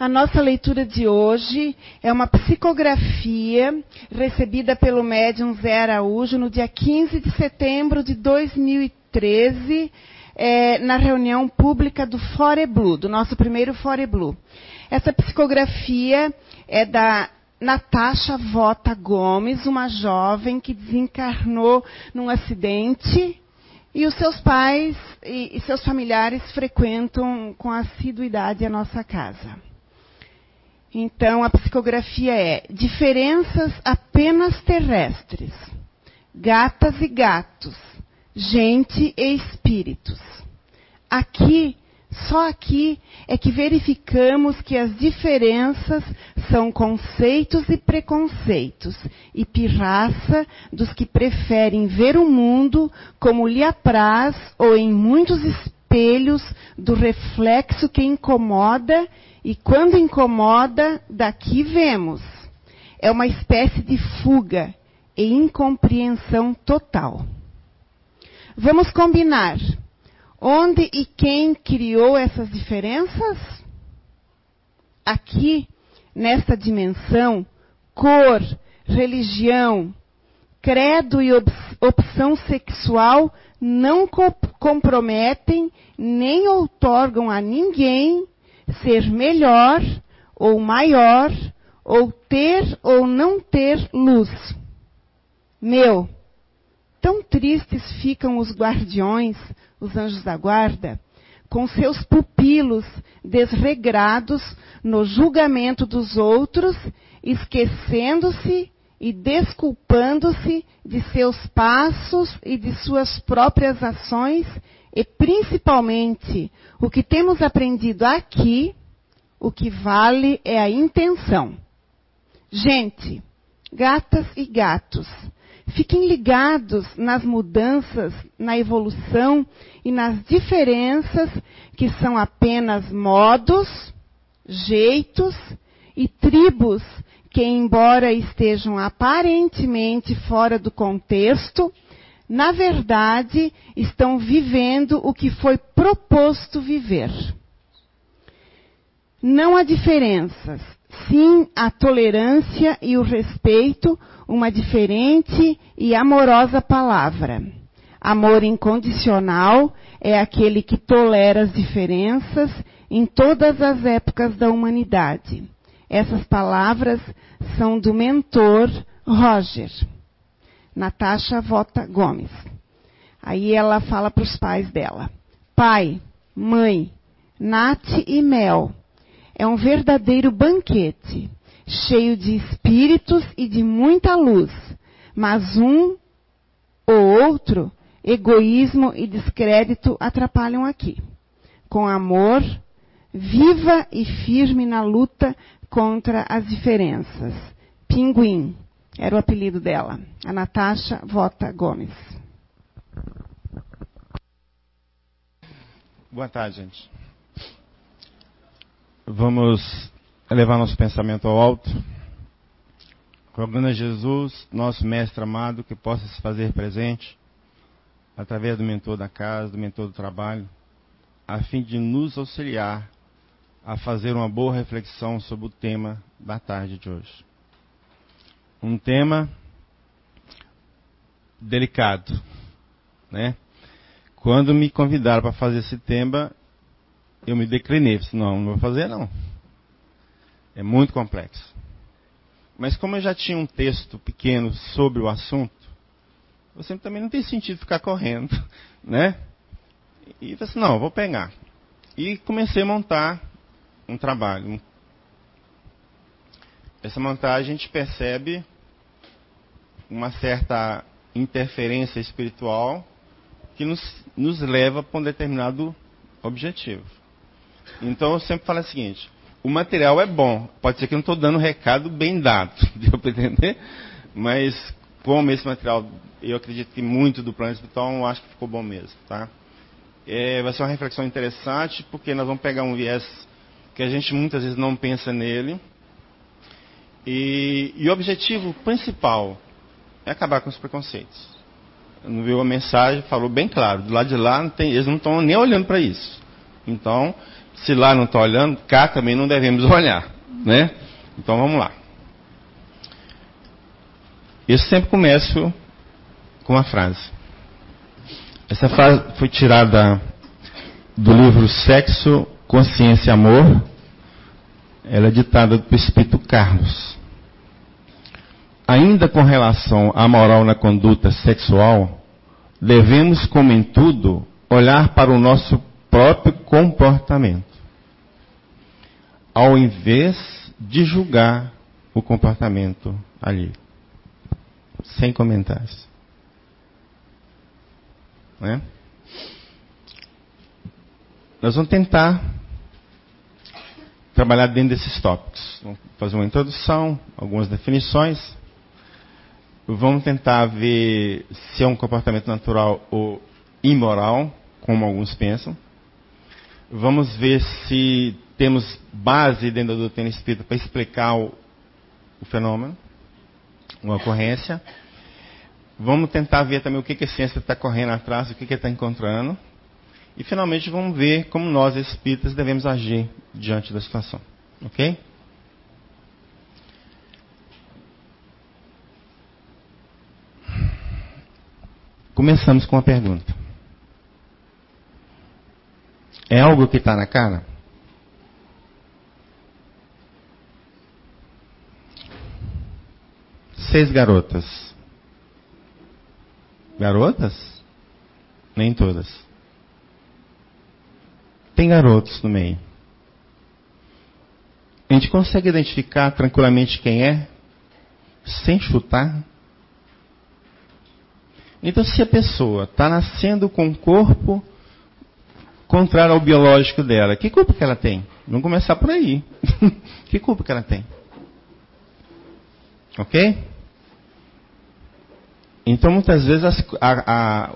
A nossa leitura de hoje é uma psicografia recebida pelo médium Zé Araújo no dia 15 de setembro de 2013, é, na reunião pública do Fore Blue, do nosso primeiro Fore Blue. Essa psicografia é da Natasha Vota Gomes, uma jovem que desencarnou num acidente e os seus pais e, e seus familiares frequentam com assiduidade a nossa casa. Então, a psicografia é diferenças apenas terrestres, gatas e gatos, gente e espíritos. Aqui, só aqui, é que verificamos que as diferenças são conceitos e preconceitos, e pirraça dos que preferem ver o mundo como lhe apraz ou em muitos espelhos do reflexo que incomoda e quando incomoda, daqui vemos. É uma espécie de fuga e incompreensão total. Vamos combinar. Onde e quem criou essas diferenças? Aqui, nesta dimensão, cor, religião, credo e opção sexual não co comprometem nem outorgam a ninguém ser melhor ou maior, ou ter ou não ter luz. Meu, tão tristes ficam os guardiões, os anjos da guarda, com seus pupilos desregrados no julgamento dos outros, esquecendo-se e desculpando-se de seus passos e de suas próprias ações e principalmente, o que temos aprendido aqui, o que vale é a intenção. Gente, gatas e gatos, fiquem ligados nas mudanças, na evolução e nas diferenças que são apenas modos, jeitos e tribos que, embora estejam aparentemente fora do contexto, na verdade, estão vivendo o que foi proposto viver. Não há diferenças, sim a tolerância e o respeito, uma diferente e amorosa palavra. Amor incondicional é aquele que tolera as diferenças em todas as épocas da humanidade. Essas palavras são do mentor Roger. Natasha Vota Gomes. Aí ela fala para os pais dela: Pai, mãe, Nath e Mel. É um verdadeiro banquete, cheio de espíritos e de muita luz. Mas um ou outro, egoísmo e descrédito atrapalham aqui. Com amor, viva e firme na luta contra as diferenças. Pinguim. Era o apelido dela. A Natasha Vota Gomes. Boa tarde, gente. Vamos elevar nosso pensamento ao alto, rogando a Jesus, nosso Mestre amado, que possa se fazer presente através do mentor da casa, do mentor do trabalho, a fim de nos auxiliar a fazer uma boa reflexão sobre o tema da tarde de hoje um tema delicado, né? Quando me convidaram para fazer esse tema, eu me declinei, disse, não, não vou fazer não. É muito complexo. Mas como eu já tinha um texto pequeno sobre o assunto, você também não tem sentido ficar correndo, né? E assim, não, vou pegar. E comecei a montar um trabalho, um essa montagem a gente percebe uma certa interferência espiritual que nos, nos leva para um determinado objetivo. Então eu sempre falo o seguinte: o material é bom, pode ser que eu não estou dando recado bem dado, deu para entender? Mas como esse material, eu acredito que muito do plano espiritual, eu acho que ficou bom mesmo, tá? É, vai ser uma reflexão interessante, porque nós vamos pegar um viés que a gente muitas vezes não pensa nele, e, e o objetivo principal é acabar com os preconceitos. Não viu a mensagem, falou bem claro. Do lado de lá, não tem, eles não estão nem olhando para isso. Então, Se lá não está olhando, cá também não devemos olhar, né? Então vamos lá. Eu sempre começo com uma frase. Essa frase foi tirada do livro Sexo, Consciência e Amor. Ela é ditada do Espírito Carlos. Ainda com relação à moral na conduta sexual, devemos, como em tudo, olhar para o nosso próprio comportamento, ao invés de julgar o comportamento ali. Sem comentários. Né? Nós vamos tentar trabalhar dentro desses tópicos. Vamos fazer uma introdução, algumas definições. Vamos tentar ver se é um comportamento natural ou imoral, como alguns pensam. Vamos ver se temos base dentro da doutrina espírita para explicar o, o fenômeno, uma ocorrência. Vamos tentar ver também o que, que a ciência está correndo atrás, o que, que está encontrando. E finalmente vamos ver como nós, espíritas, devemos agir diante da situação. Ok? Começamos com a pergunta. É algo que está na cara? Seis garotas Garotas? Nem todas. Tem garotos no meio. A gente consegue identificar tranquilamente quem é? Sem chutar? Então, se a pessoa está nascendo com um corpo contrário ao biológico dela, que culpa que ela tem? Vamos começar por aí. que culpa que ela tem? Ok? Então, muitas vezes, as, a, a,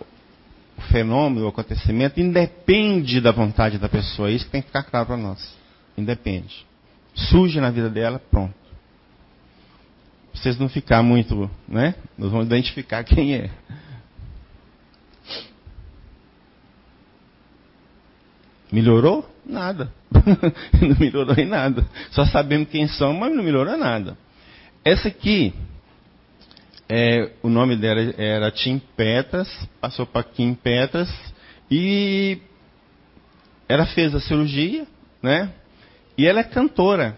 fenômeno, o acontecimento, independe da vontade da pessoa. Isso tem que ficar claro para nós. Independe. Surge na vida dela, pronto. Vocês não ficar muito, né? Nós vamos identificar quem é. Melhorou? Nada. não melhorou em nada. Só sabemos quem são, mas não melhorou nada. Essa aqui é, o nome dela era Tim Petras, passou para Kim Petras e ela fez a cirurgia, né? E ela é cantora.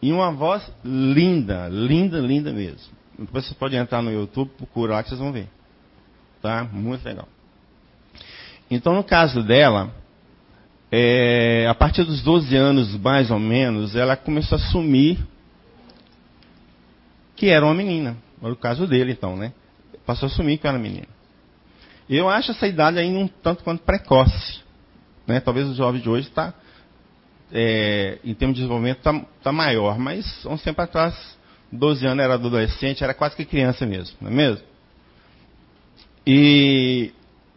E uma voz linda, linda, linda mesmo. Depois vocês podem entrar no YouTube, procurar que vocês vão ver. Tá? Muito legal. Então, no caso dela, é, a partir dos 12 anos, mais ou menos, ela começou a assumir que era uma menina. Era o caso dele, então, né? Passou a assumir que era menino. Eu acho essa idade ainda um tanto quanto precoce. Né? Talvez o jovem de hoje está, é, em termos de desenvolvimento, está tá maior. Mas, um tempo atrás, 12 anos era adolescente, era quase que criança mesmo, não é mesmo? E,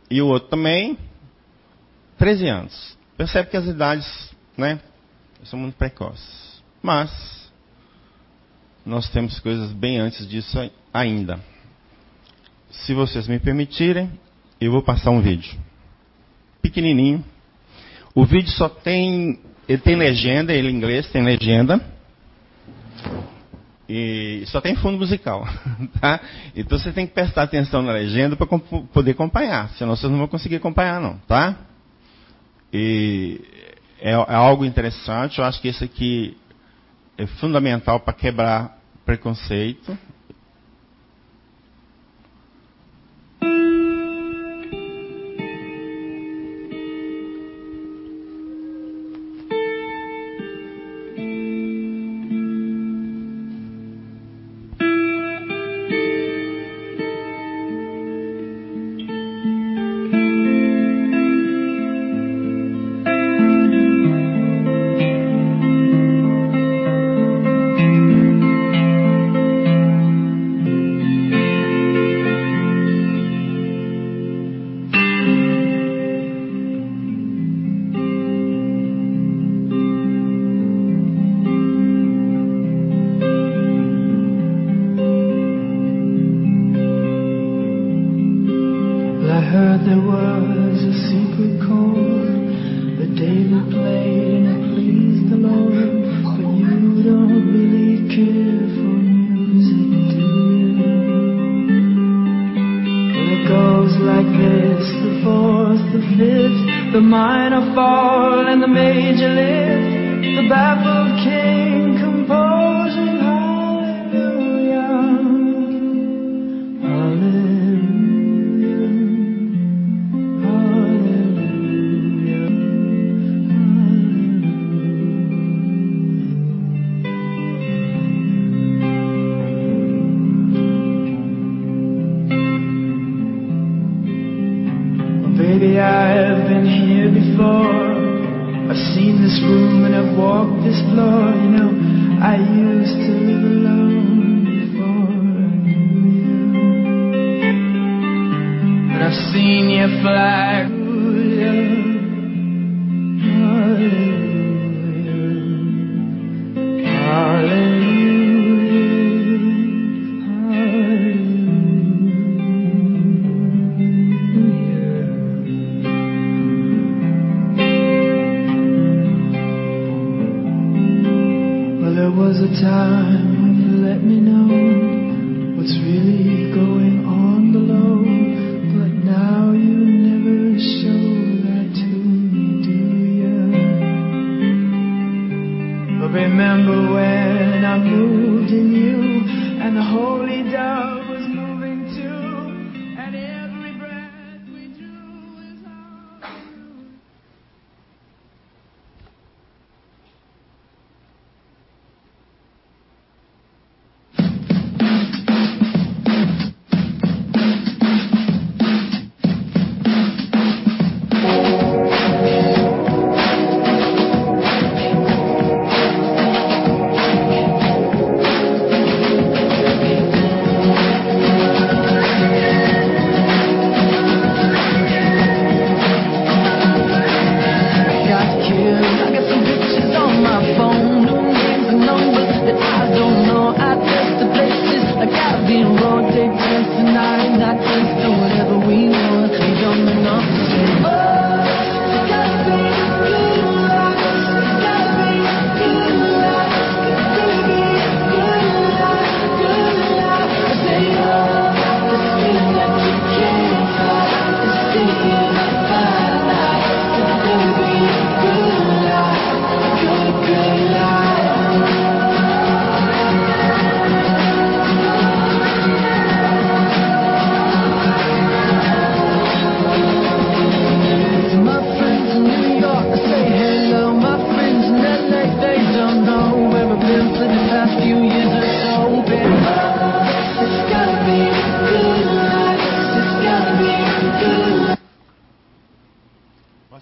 e o outro também, 13 anos. Percebe que as idades né, são muito precoces. Mas, nós temos coisas bem antes disso ainda. Se vocês me permitirem, eu vou passar um vídeo. Pequenininho. O vídeo só tem. Ele tem legenda, ele em inglês tem legenda. E só tem fundo musical. Tá? Então você tem que prestar atenção na legenda para poder acompanhar. Senão vocês não vão conseguir acompanhar, não. Tá? E é, é algo interessante. Eu acho que esse aqui é fundamental para quebrar preconceito,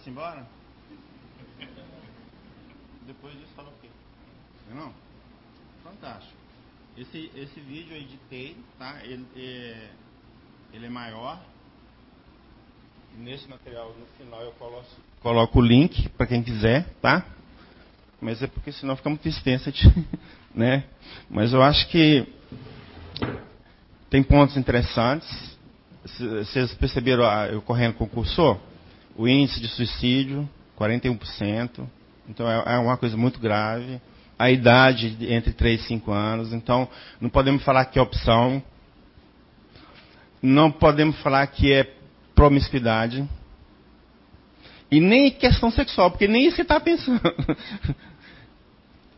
Posso ir embora? Depois disso fala o quê? Não? Fantástico. Esse, esse vídeo eu editei, tá? Ele é, ele é maior. Nesse material, no final, eu coloco, coloco o link para quem quiser, tá? Mas é porque senão fica muito extensa, né? Mas eu acho que tem pontos interessantes. Vocês perceberam, ah, eu correndo com o cursor? O índice de suicídio, 41%. Então é é uma coisa muito grave. A idade de- entre 3 e 5 anos. Então não podemos falar que é opção. Não podemos falar que é promiscuidade. E nem questão sexual, porque nem isso você está pensando.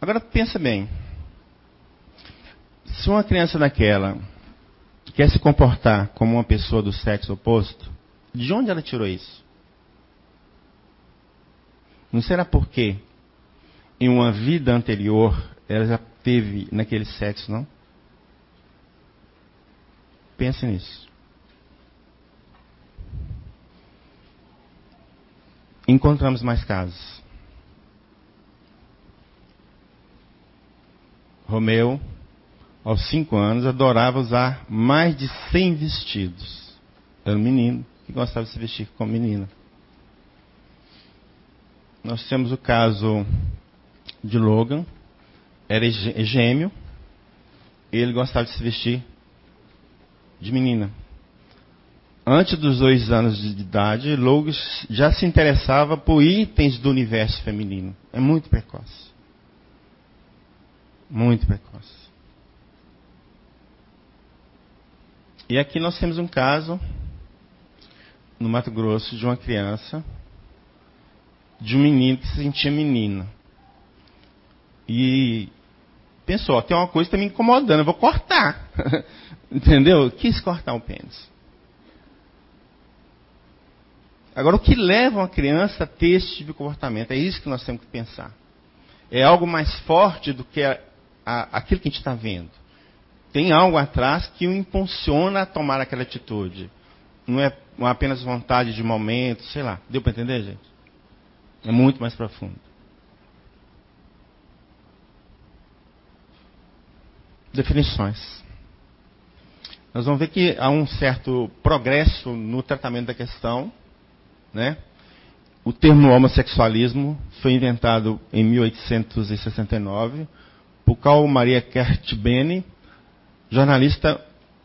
Agora pensa bem. Se uma criança daquela quer se comportar como uma pessoa do sexo oposto, de onde ela tirou isso? Não será porque em uma vida anterior ela já teve naquele sexo, não? Pense nisso. Encontramos mais casos. Romeu, aos cinco anos, adorava usar mais de 100 vestidos. Era um menino que gostava de se vestir como menina. Nós temos o caso de Logan, era gê- gêmeo, ele gostava de se vestir de menina. Antes dos dois anos de idade, Logan já se interessava por itens do universo feminino. É muito precoce. Muito precoce. E aqui nós temos um caso no Mato Grosso de uma criança de um menino que se sentia menina. E pensou, tem uma coisa que está me incomodando, eu vou cortar. Entendeu? Quis cortar o pênis. Agora, o que leva uma criança a ter esse tipo de comportamento? É isso que nós temos que pensar. É algo mais forte do que a, a, aquilo que a gente está vendo. Tem algo atrás que o impulsiona a tomar aquela atitude. Não é apenas vontade de momento, sei lá. Deu para entender, gente? É muito mais profundo. Definições. Nós vamos ver que há um certo progresso no tratamento da questão né? O termo homossexualismo foi inventado em 1869 por Karl Maria Kertbene, jornalista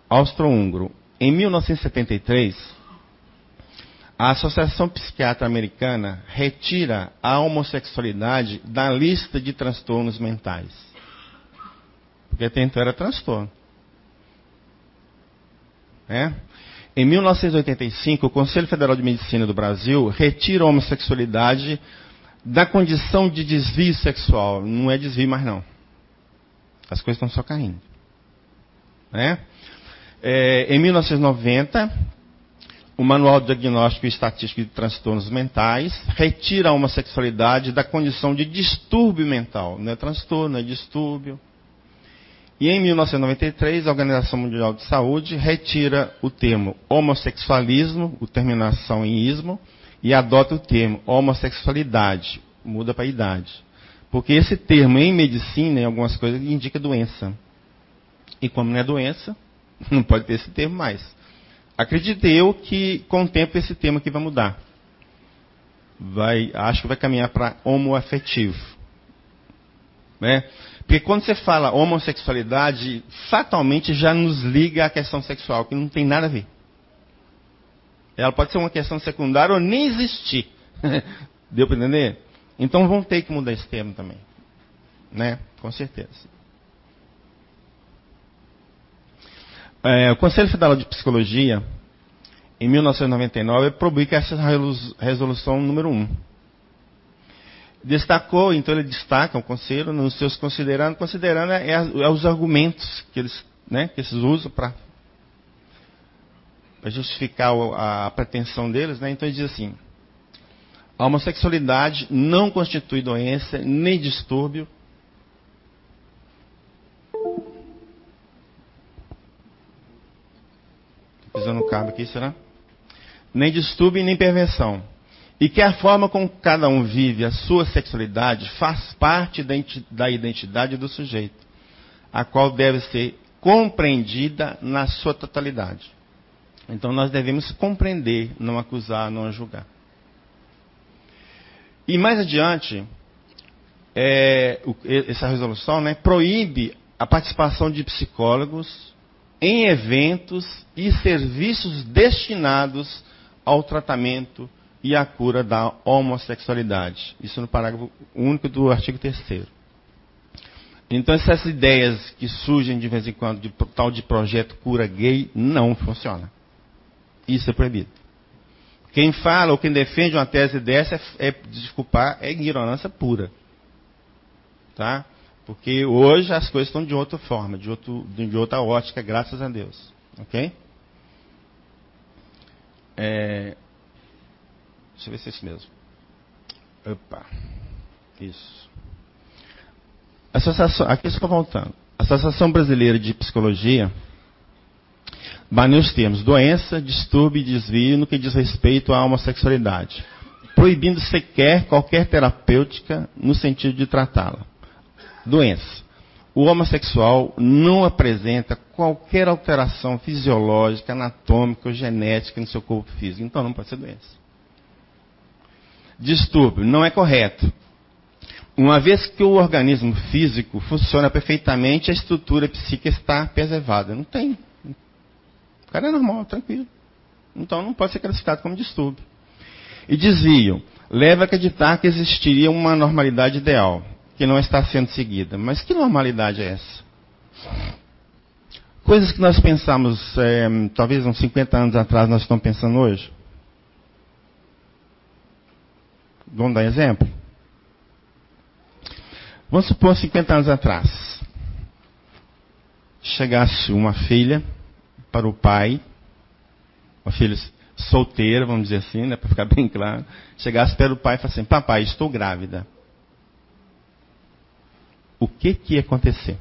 austro-húngaro. Em 1973, a Associação Psiquiatra Americana retira a homossexualidade da lista de transtornos mentais. Porque até então era transtorno. É? Em 1985, o Conselho Federal de Medicina do Brasil retira a homossexualidade da condição de desvio sexual. Não é desvio mais não. As coisas estão só caindo. Né? É, em 1990, o Manual Diagnóstico e Estatístico de Transtornos Mentais retira a homossexualidade da condição de distúrbio mental. Não é transtorno, é distúrbio. E em 1993, a Organização Mundial de Saúde retira o termo homossexualismo, o terminação em ismo, e adota o termo homossexualidade, muda para idade. Porque esse termo em medicina, em algumas coisas, indica doença. E como não é doença, não pode ter esse termo mais. Acredito eu que com o tempo esse termo aqui vai mudar. Vai, acho que vai caminhar para homoafetivo. Né? Porque quando você fala homossexualidade, fatalmente já nos liga à questão sexual, que não tem nada a ver. Ela pode ser uma questão secundária ou nem existir. Deu para entender? Então vão ter que mudar esse termo também. Né? Com certeza. É, o Conselho Federal de Psicologia, em 1999, publica essa resolução número 1 destacou, então ele destaca o conselho nos seus considerando, considerando é, é os argumentos que eles, né, que eles usam para justificar a, a, pretensão deles, né? Então ele diz assim: a homossexualidade não constitui doença nem distúrbio. Pisando no cabo aqui, será? Nem distúrbio nem perversão e que a forma como cada um vive a sua sexualidade faz parte da identidade do sujeito, a qual deve ser compreendida na sua totalidade. Então nós devemos compreender, não acusar, não julgar. E mais adiante, é, essa resolução né, proíbe a participação de psicólogos em eventos e serviços destinados ao tratamento e a cura da homossexualidade. Isso no parágrafo único do artigo 3 Então essas ideias que surgem de vez em quando de tal de projeto cura gay não funciona. Isso é proibido. Quem fala ou quem defende uma tese dessa é, é desculpar, é ignorância pura. Tá? Porque hoje as coisas estão de outra forma, de, outro, de outra ótica, graças a Deus. Ok? É, Deixa eu ver se é isso mesmo. Opa. Isso. Associação, aqui estou voltando. A Associação Brasileira de Psicologia baniu os termos doença, distúrbio e desvio no que diz respeito à homossexualidade, proibindo sequer qualquer terapêutica no sentido de tratá-la. Doença. O homossexual não apresenta qualquer alteração fisiológica, anatômica ou genética no seu corpo físico, então não pode ser doença distúrbio. Não é correto. Uma vez que o organismo físico funciona perfeitamente, a estrutura psíquica está preservada. Não tem. O cara é normal, tranquilo. Então não pode ser classificado como distúrbio. E desvio. Leva a acreditar que existiria uma normalidade ideal, que não está sendo seguida. Mas que normalidade é essa? Coisas que nós pensamos, é, talvez uns 50 anos atrás, nós estamos pensando hoje. Vamos dar exemplo? Vamos supor 50 anos atrás. Chegasse uma filha para o pai, uma filha solteira, vamos dizer assim, né, para ficar bem claro. Chegasse para o pai e falasse assim: Papai, estou grávida. O que, que ia acontecer?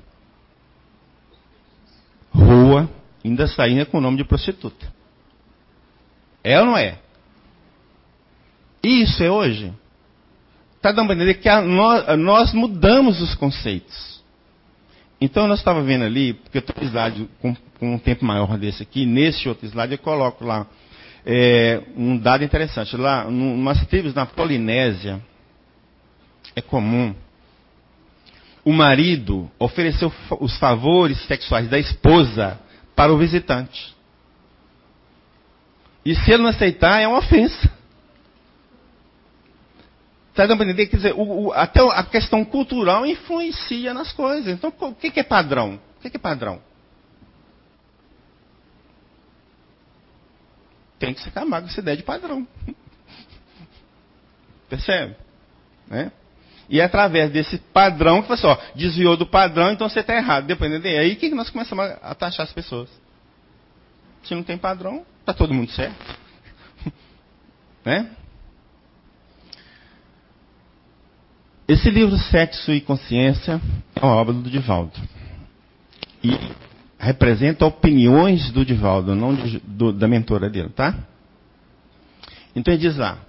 Rua, ainda saindo com o nome de prostituta. É ou não é? Isso é hoje? Está dando para entender que a, nós, a, nós, mudamos os conceitos. Então, nós estávamos vendo ali, porque eu um slide com, com, um tempo maior desse aqui, nesse outro slide eu coloco lá é, um dado interessante. Lá, umas tribos na Polinésia, é comum o marido oferecer os favores sexuais da esposa para o visitante. E se ele não aceitar, é uma ofensa. Está dando? Quer dizer, o, o, até a questão cultural influencia nas coisas. Então, o que, que é padrão? O que, que é padrão? Tem que se acalmar com essa ideia de padrão. Percebe? Né? E é através desse padrão que você, ó, desviou do padrão, então você está errado. Dependendo aí que nós começamos a taxar as pessoas. Se não tem padrão, está todo mundo certo. né? Esse livro Sexo e Consciência é uma obra do Divaldo. E representa opiniões do Divaldo, não de, do, da mentora dele, tá? Então ele diz lá,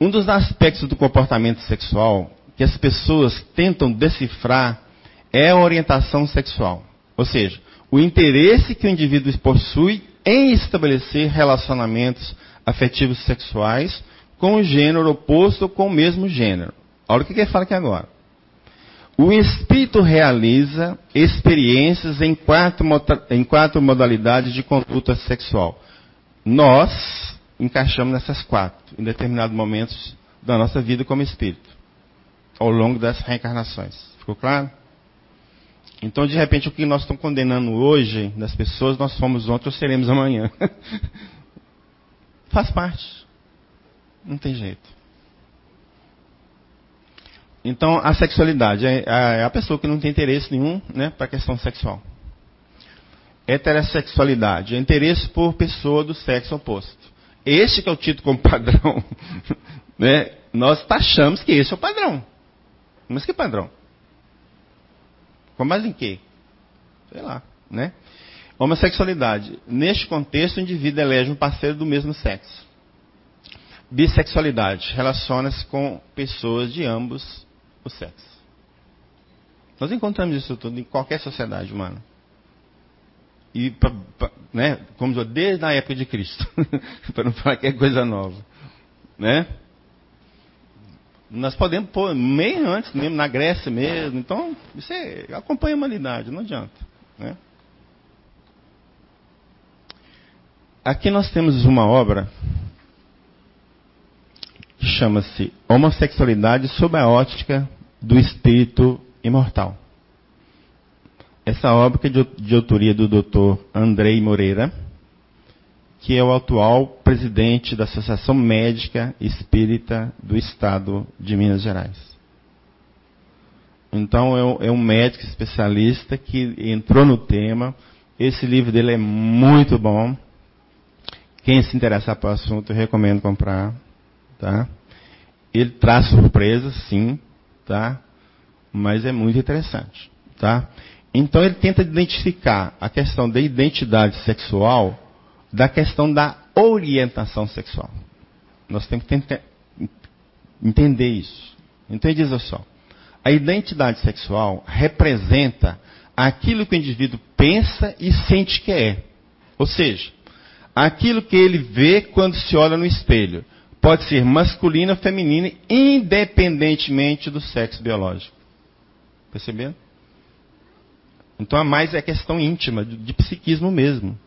um dos aspectos do comportamento sexual que as pessoas tentam decifrar é a orientação sexual. Ou seja, o interesse que o indivíduo possui em estabelecer relacionamentos afetivos sexuais com o gênero oposto ou com o mesmo gênero. Olha o que ele fala aqui agora. O espírito realiza experiências em quatro, em quatro modalidades de conduta sexual. Nós encaixamos nessas quatro, em determinados momentos da nossa vida como espírito, ao longo das reencarnações. Ficou claro? Então, de repente, o que nós estamos condenando hoje das pessoas, nós fomos ontem ou seremos amanhã. Faz parte. Não tem jeito. Então, a sexualidade é, é a pessoa que não tem interesse nenhum né, para a questão sexual. Heterossexualidade é interesse por pessoa do sexo oposto. Este que é o título como padrão. né? Nós taxamos que esse é o padrão. Mas que padrão? Com base em quê? Sei lá, né? Homossexualidade. Neste contexto, o indivíduo elege um parceiro do mesmo sexo. Bissexualidade. Relaciona-se com pessoas de ambos o sexo. Nós encontramos isso tudo em qualquer sociedade humana. E, pra, pra, né, como dizer, desde a época de Cristo, para não falar que é coisa nova. Né? Nós podemos pôr meio antes, mesmo na Grécia mesmo. Então, isso é, acompanha a humanidade, não adianta. Né? Aqui nós temos uma obra que chama-se Homossexualidade sob a ótica do espírito imortal. Essa obra é de, de autoria do Dr. Andrei Moreira, que é o atual presidente da Associação Médica Espírita do Estado de Minas Gerais. Então é, é um médico especialista que entrou no tema. Esse livro dele é muito bom. Quem se interessar pelo assunto, eu recomendo comprar. Tá? Ele traz surpresas, sim, tá? Mas é muito interessante, tá? Então ele tenta identificar a questão da identidade sexual da questão da orientação sexual. Nós temos que tentar entender isso. Então diz só: a identidade sexual representa aquilo que o indivíduo pensa e sente que é. Ou seja, aquilo que ele vê quando se olha no espelho pode ser masculina ou feminina, independentemente do sexo biológico. Percebendo? Então a mais é questão íntima, de psiquismo mesmo.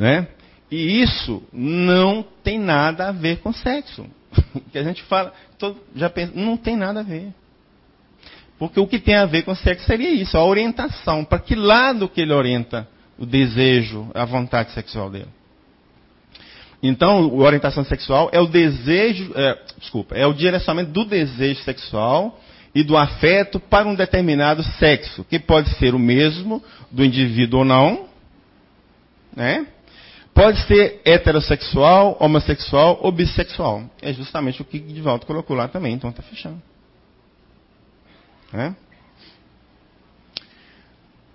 Né? E isso não tem nada a ver com sexo. que a gente fala, todo, já pensa, não tem nada a ver. Porque o que tem a ver com sexo seria isso, a orientação. Para que lado que ele orienta o desejo, a vontade sexual dele? Então, a orientação sexual é o desejo, é, desculpa, é o direcionamento do desejo sexual e do afeto para um determinado sexo, que pode ser o mesmo do indivíduo ou não, né? Pode ser heterossexual, homossexual ou bissexual. É justamente o que Divaldo colocou lá também, então está fechando. Né?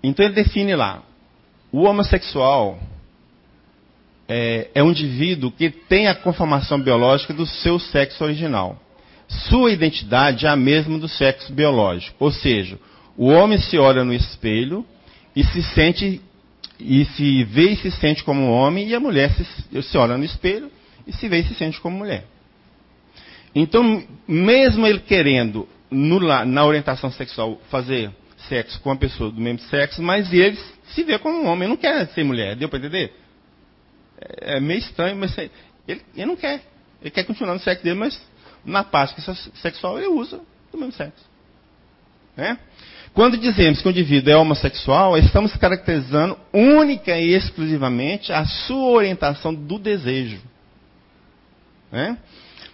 Então ele define lá: o homossexual é, é um indivíduo que tem a conformação biológica do seu sexo original. Sua identidade é a mesma do sexo biológico. Ou seja, o homem se olha no espelho e se sente e se vê e se sente como homem, e a mulher se, se olha no espelho e se vê e se sente como mulher. Então, mesmo ele querendo, no, na orientação sexual, fazer sexo com uma pessoa do mesmo sexo, mas ele se vê como um homem, não quer ser mulher, deu para entender? É, é meio estranho, mas ele, ele, não quer. Ele quer continuar no sexo dele, mas na parte sexual ele usa do mesmo sexo. Né? Quando dizemos que o indivíduo é homossexual, estamos caracterizando única e exclusivamente a sua orientação do desejo. Né?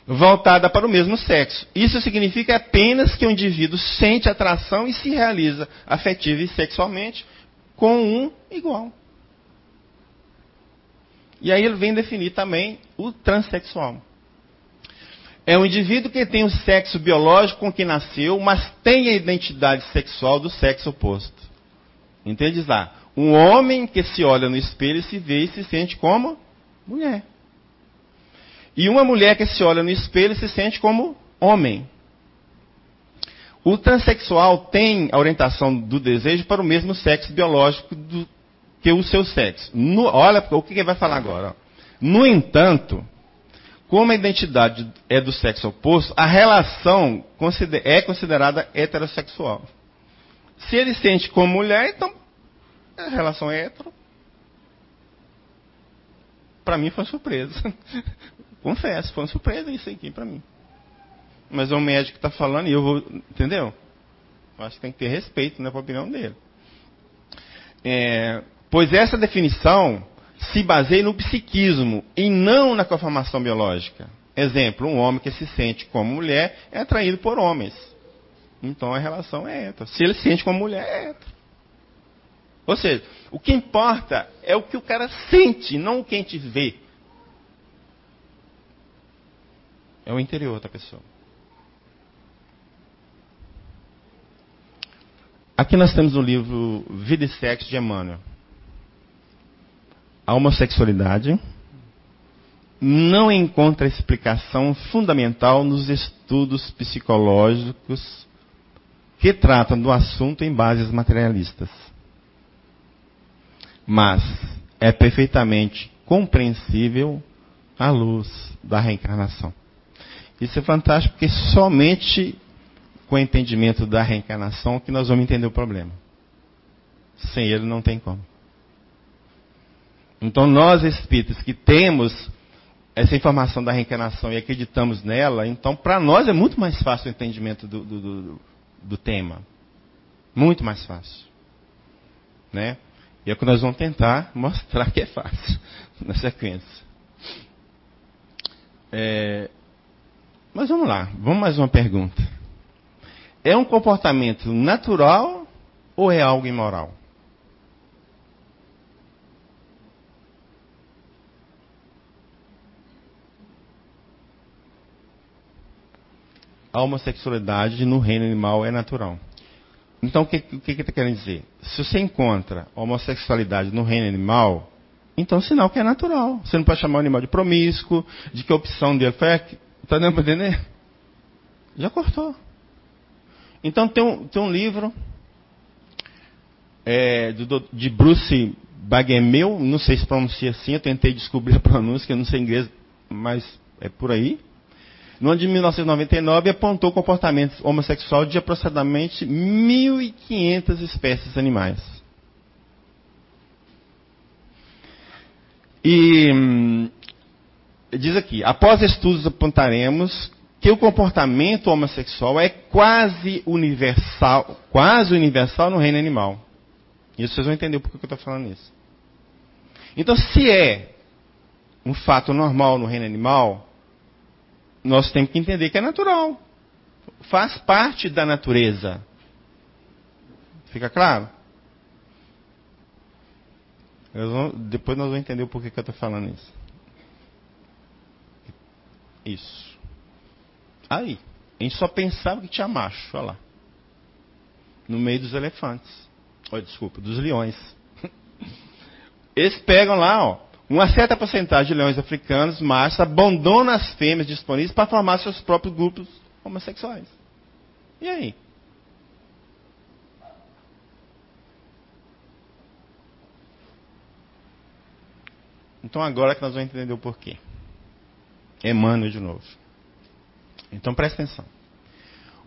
Voltada para o mesmo sexo. Isso significa apenas que o indivíduo sente atração e se realiza afetiva e sexualmente com um igual. E aí ele vem definir também o transexual. É um indivíduo que tem o sexo biológico com que nasceu, mas tem a identidade sexual do sexo oposto. Entende lá? Um homem que se olha no espelho e se vê e se sente como mulher. E uma mulher que se olha no espelho e se sente como homem. O transexual tem a orientação do desejo para o mesmo sexo biológico do, que o seu sexo. No, olha o que ele vai falar agora. No entanto, como a identidade é do sexo oposto, a relação é considerada heterossexual. Se ele sente como mulher, então a relação é hetero. Para mim foi surpresa. Confesso, foi uma surpresa isso aqui para mim. Mas é um médico que está falando e eu vou. Entendeu? Eu acho que tem que ter respeito né, para a opinião dele. É, pois essa definição se baseia no psiquismo e não na conformação biológica. Exemplo, um homem que se sente como mulher é atraído por homens. Então a relação é hétero. Se ele se sente como mulher, é hétero. Ou seja, o que importa é o que o cara sente, não o que a gente vê. É o interior da pessoa. Aqui nós temos o livro Vida e Sexo de Emmanuel a homossexualidade não encontra explicação fundamental nos estudos psicológicos que tratam do assunto em bases materialistas. Mas é perfeitamente compreensível à luz da reencarnação. Isso é fantástico porque somente com o entendimento da reencarnação que nós vamos entender o problema. Sem ele não tem como. Então, nós espíritas que temos essa informação da reencarnação e acreditamos nela, então, para nós é muito mais fácil o entendimento do, do, do, do tema. Muito mais fácil. Né? E é o que nós vamos tentar mostrar que é fácil na sequência. É, mas vamos lá, vamos mais uma pergunta. É um comportamento natural ou é algo imoral? A homossexualidade no reino animal é natural. Então, o que, o que está querendo dizer? Se você encontra homossexualidade no reino animal, então sinal que é natural. Você não pode chamar o animal de promíscuo, de que opção dele foi. Está dando para entender? Já cortou. Então, tem um, tem um livro é, do, de Bruce Bagemel, não sei se pronuncia assim, eu tentei descobrir a pronúncia, que eu não sei inglês, mas é por aí no ano de 1999, apontou o comportamento homossexual de aproximadamente 1.500 espécies animais. E hum, diz aqui: após estudos apontaremos que o comportamento homossexual é quase universal, quase universal no reino animal. Isso vocês vão entender por que eu estou falando isso. Então, se é um fato normal no reino animal, nós temos que entender que é natural. Faz parte da natureza. Fica claro? Vou, depois nós vamos entender o porquê que eu estou falando isso. Isso. Aí. A gente só pensava que tinha macho, olha lá. No meio dos elefantes. Oh, desculpa, dos leões. Eles pegam lá, ó, uma certa porcentagem de leões africanos, machos, abandonam as fêmeas disponíveis para formar seus próprios grupos homossexuais. E aí? Então agora que nós vamos entender o porquê. Emmanuel de novo. Então presta atenção.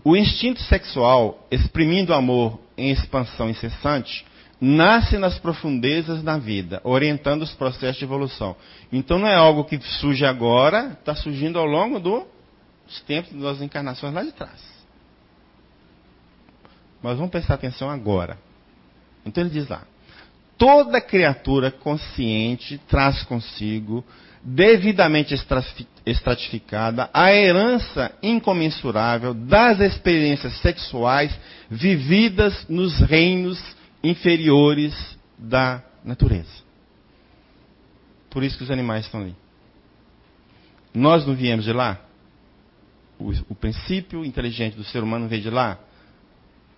O instinto sexual, exprimindo o amor em expansão incessante, nasce nas profundezas da vida, orientando os processos de evolução. Então não é algo que surge agora, está surgindo ao longo do, dos tempos das encarnações lá de trás. Mas vamos prestar atenção agora. Então ele diz lá: toda criatura consciente traz consigo, devidamente estratificada, a herança incomensurável das experiências sexuais vividas nos reinos inferiores da natureza. Por isso que os animais estão ali. Nós não viemos de lá? O, o princípio inteligente do ser humano veio de lá?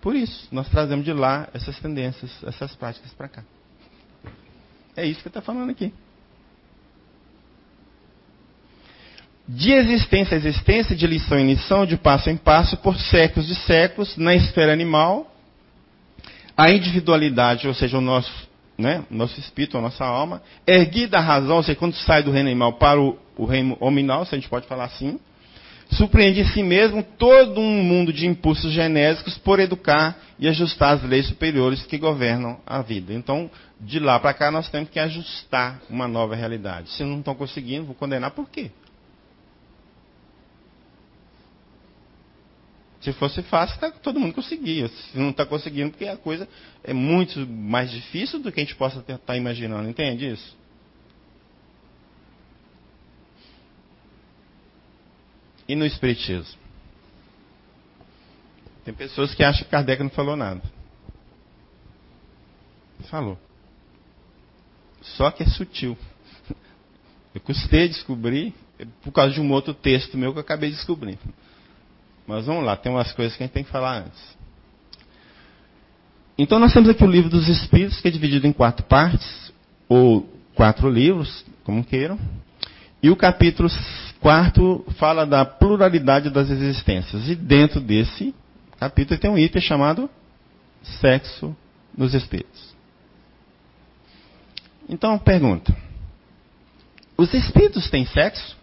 Por isso, nós trazemos de lá essas tendências, essas práticas para cá. É isso que está falando aqui. De existência a existência, de lição em lição, de passo em passo, por séculos e séculos, na esfera animal, a individualidade, ou seja, o nosso, né, nosso espírito, a nossa alma, erguida a razão, ou seja, quando sai do reino animal para o, o reino hominal, se a gente pode falar assim, surpreende em si mesmo todo um mundo de impulsos genésicos por educar e ajustar as leis superiores que governam a vida. Então, de lá para cá, nós temos que ajustar uma nova realidade. Se não estão conseguindo, vou condenar por quê? Se fosse fácil, tá, todo mundo conseguia. Se não está conseguindo, porque a coisa é muito mais difícil do que a gente possa estar tá imaginando. Entende isso? E no Espiritismo? Tem pessoas que acham que Kardec não falou nada. Falou. Só que é sutil. Eu custei descobrir por causa de um outro texto meu que eu acabei de descobrir. Mas vamos lá, tem umas coisas que a gente tem que falar antes. Então nós temos aqui o livro dos Espíritos, que é dividido em quatro partes, ou quatro livros, como queiram. E o capítulo quarto fala da pluralidade das existências. E dentro desse capítulo tem um item chamado Sexo nos Espíritos. Então, pergunta: Os espíritos têm sexo?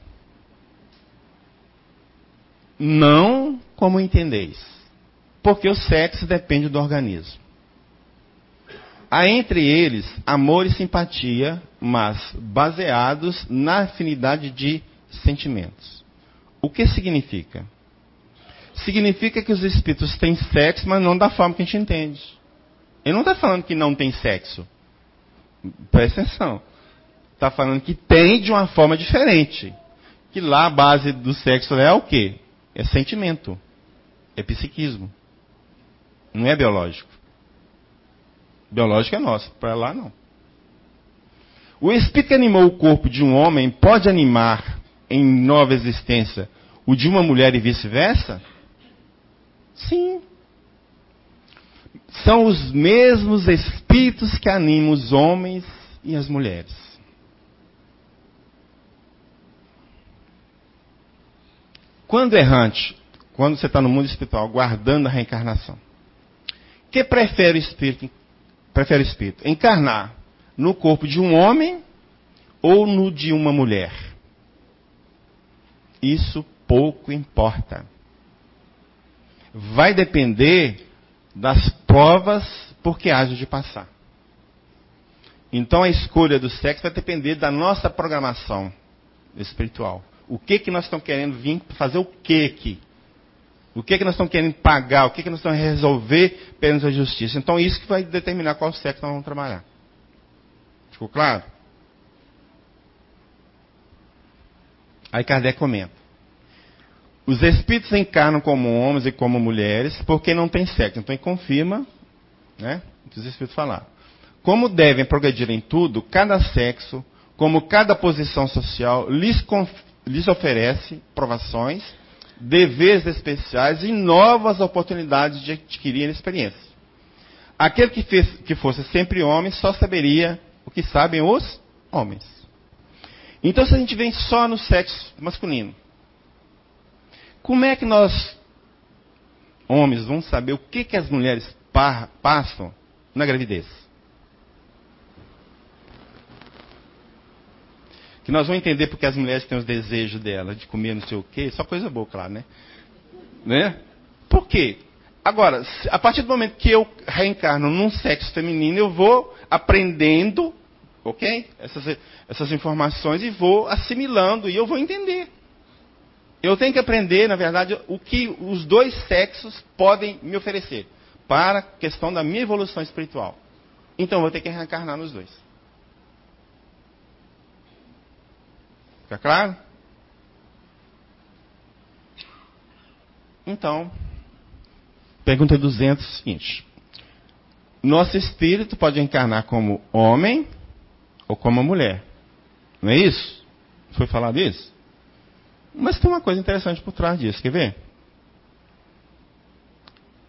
Não como entendeis. Porque o sexo depende do organismo. Há entre eles amor e simpatia, mas baseados na afinidade de sentimentos. O que significa? Significa que os espíritos têm sexo, mas não da forma que a gente entende. Ele não está falando que não tem sexo. Presta atenção. Está falando que tem de uma forma diferente. Que lá a base do sexo é o quê? É sentimento. É psiquismo. Não é biológico. Biológico é nosso, para lá não. O espírito que animou o corpo de um homem pode animar em nova existência o de uma mulher e vice-versa? Sim. São os mesmos espíritos que animam os homens e as mulheres. Quando errante, quando você está no mundo espiritual, guardando a reencarnação, que prefere o espírito? Prefere o espírito encarnar no corpo de um homem ou no de uma mulher? Isso pouco importa. Vai depender das provas por que haja de passar. Então a escolha do sexo vai depender da nossa programação espiritual. O que que nós estamos querendo vir fazer o que aqui? O que que nós estamos querendo pagar? O que que nós estamos resolver perante a justiça? Então isso que vai determinar qual sexo nós vamos trabalhar. Ficou claro? Aí Kardec comenta. Os espíritos encarnam como homens e como mulheres porque não tem sexo. Então ele confirma né, o que os espíritos falaram. Como devem progredir em tudo, cada sexo, como cada posição social, lhes, lhes oferece provações, deveres especiais e novas oportunidades de adquirir experiência. Aquele que, fez, que fosse sempre homem só saberia o que sabem os homens. Então, se a gente vem só no sexo masculino, como é que nós, homens, vamos saber o que, que as mulheres passam na gravidez? Que nós vamos entender porque as mulheres têm os desejos delas de comer não sei o quê, só coisa boa, claro, né? né? Por quê? Agora, a partir do momento que eu reencarno num sexo feminino, eu vou aprendendo, ok? Essas, essas informações e vou assimilando e eu vou entender. Eu tenho que aprender, na verdade, o que os dois sexos podem me oferecer para a questão da minha evolução espiritual. Então eu vou ter que reencarnar nos dois. Fica claro? Então, pergunta 200 é o seguinte: Nosso espírito pode encarnar como homem ou como mulher. Não é isso? Foi falado isso? Mas tem uma coisa interessante por trás disso, quer ver?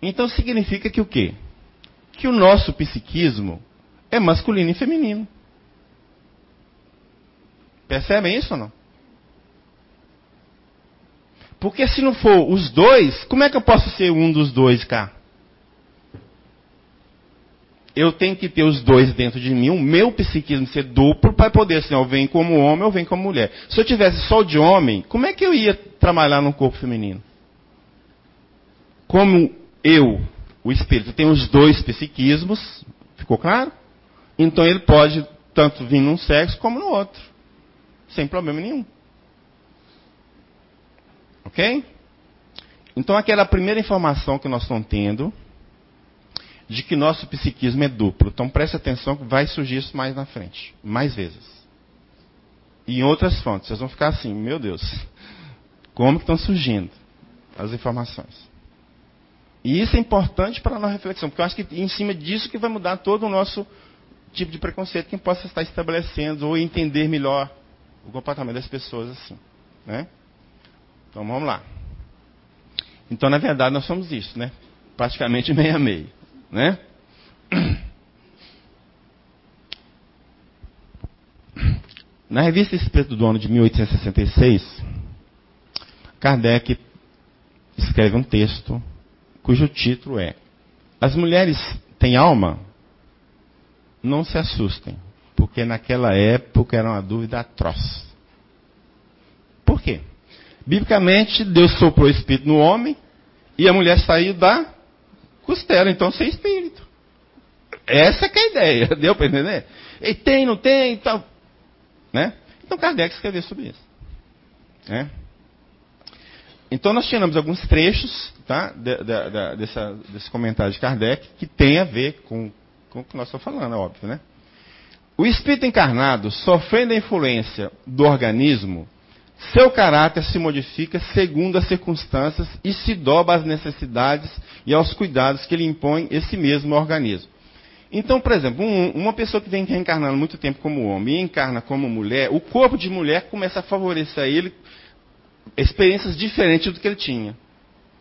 Então significa que o quê? Que o nosso psiquismo é masculino e feminino. Percebem isso ou não? Porque se não for os dois, como é que eu posso ser um dos dois cá? Eu tenho que ter os dois dentro de mim, o meu psiquismo ser duplo para poder assim, eu venho como homem ou venho como mulher. Se eu tivesse só de homem, como é que eu ia trabalhar num corpo feminino? Como eu, o espírito, tem os dois psiquismos, ficou claro? Então ele pode tanto vir num sexo como no outro sem problema nenhum. Ok? Então, aquela primeira informação que nós estamos tendo, de que nosso psiquismo é duplo. Então, preste atenção que vai surgir isso mais na frente, mais vezes. E em outras fontes, vocês vão ficar assim, meu Deus, como estão surgindo as informações? E isso é importante para a nossa reflexão, porque eu acho que em cima disso que vai mudar todo o nosso tipo de preconceito que possa estar estabelecendo ou entender melhor o comportamento das pessoas assim. Né? Então vamos lá. Então, na verdade, nós somos isso, né? Praticamente meio a meio. Né? Na revista Espírito do Ano de 1866, Kardec escreve um texto cujo título é As mulheres têm alma? Não se assustem porque naquela época era uma dúvida atroz. Por quê? Biblicamente, Deus soprou o espírito no homem e a mulher saiu da costela, então sem espírito. Essa é a ideia, deu para entender? E tem, não tem, então. Né? Então Kardec escreveu sobre isso. Né? Então nós tiramos alguns trechos tá, de, de, de, dessa, desse comentário de Kardec que tem a ver com, com o que nós estamos falando, é óbvio, né? O espírito encarnado, sofrendo a influência do organismo, seu caráter se modifica segundo as circunstâncias e se dobra às necessidades e aos cuidados que lhe impõe esse mesmo organismo. Então, por exemplo, um, uma pessoa que vem reencarnando muito tempo como homem e encarna como mulher, o corpo de mulher começa a favorecer a ele experiências diferentes do que ele tinha.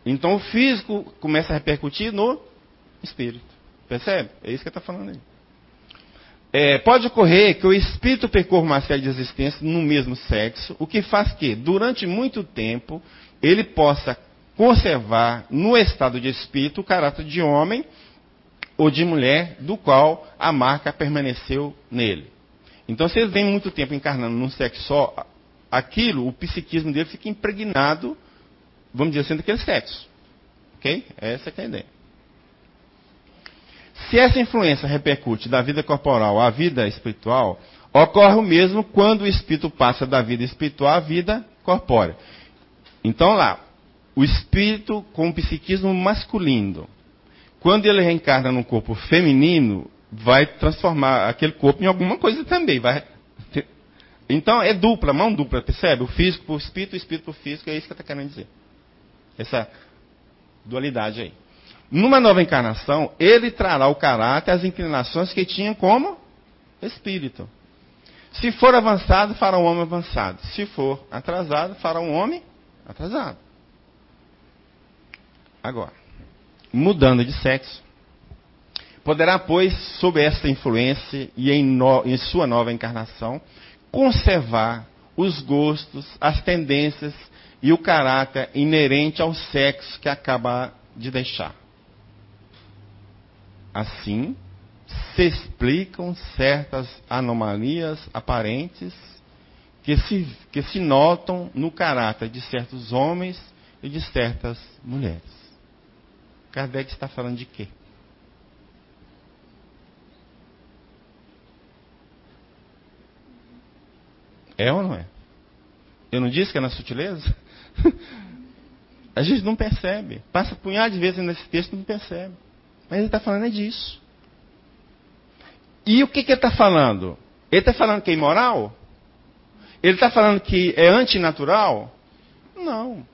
Então, o físico começa a repercutir no espírito. Percebe? É isso que está falando aí. É, pode ocorrer que o espírito percorra uma série de existências no mesmo sexo, o que faz que, durante muito tempo, ele possa conservar no estado de espírito o caráter de homem ou de mulher, do qual a marca permaneceu nele. Então, se ele vem muito tempo encarnando num sexo só, aquilo, o psiquismo dele fica impregnado, vamos dizer assim, daquele sexo. Ok? Essa é a ideia. Se essa influência repercute da vida corporal à vida espiritual, ocorre o mesmo quando o espírito passa da vida espiritual à vida corpórea. Então lá, o espírito com o psiquismo masculino, quando ele reencarna num corpo feminino, vai transformar aquele corpo em alguma coisa também, vai Então é dupla, mão dupla, percebe? O físico por espírito, o espírito por físico, é isso que está querendo dizer. Essa dualidade aí. Numa nova encarnação, ele trará o caráter, as inclinações que tinha como espírito. Se for avançado, fará um homem avançado. Se for atrasado, fará um homem atrasado. Agora, mudando de sexo, poderá, pois, sob esta influência e em, no, em sua nova encarnação, conservar os gostos, as tendências e o caráter inerente ao sexo que acaba de deixar. Assim, se explicam certas anomalias aparentes que se, que se notam no caráter de certos homens e de certas mulheres. Kardec está falando de quê? É ou não é? Eu não disse que é na sutileza? A gente não percebe. Passa punhado de vezes nesse texto e não percebe. Mas ele está falando é disso. E o que, que ele está falando? Ele está falando que é imoral? Ele está falando que é antinatural? Não.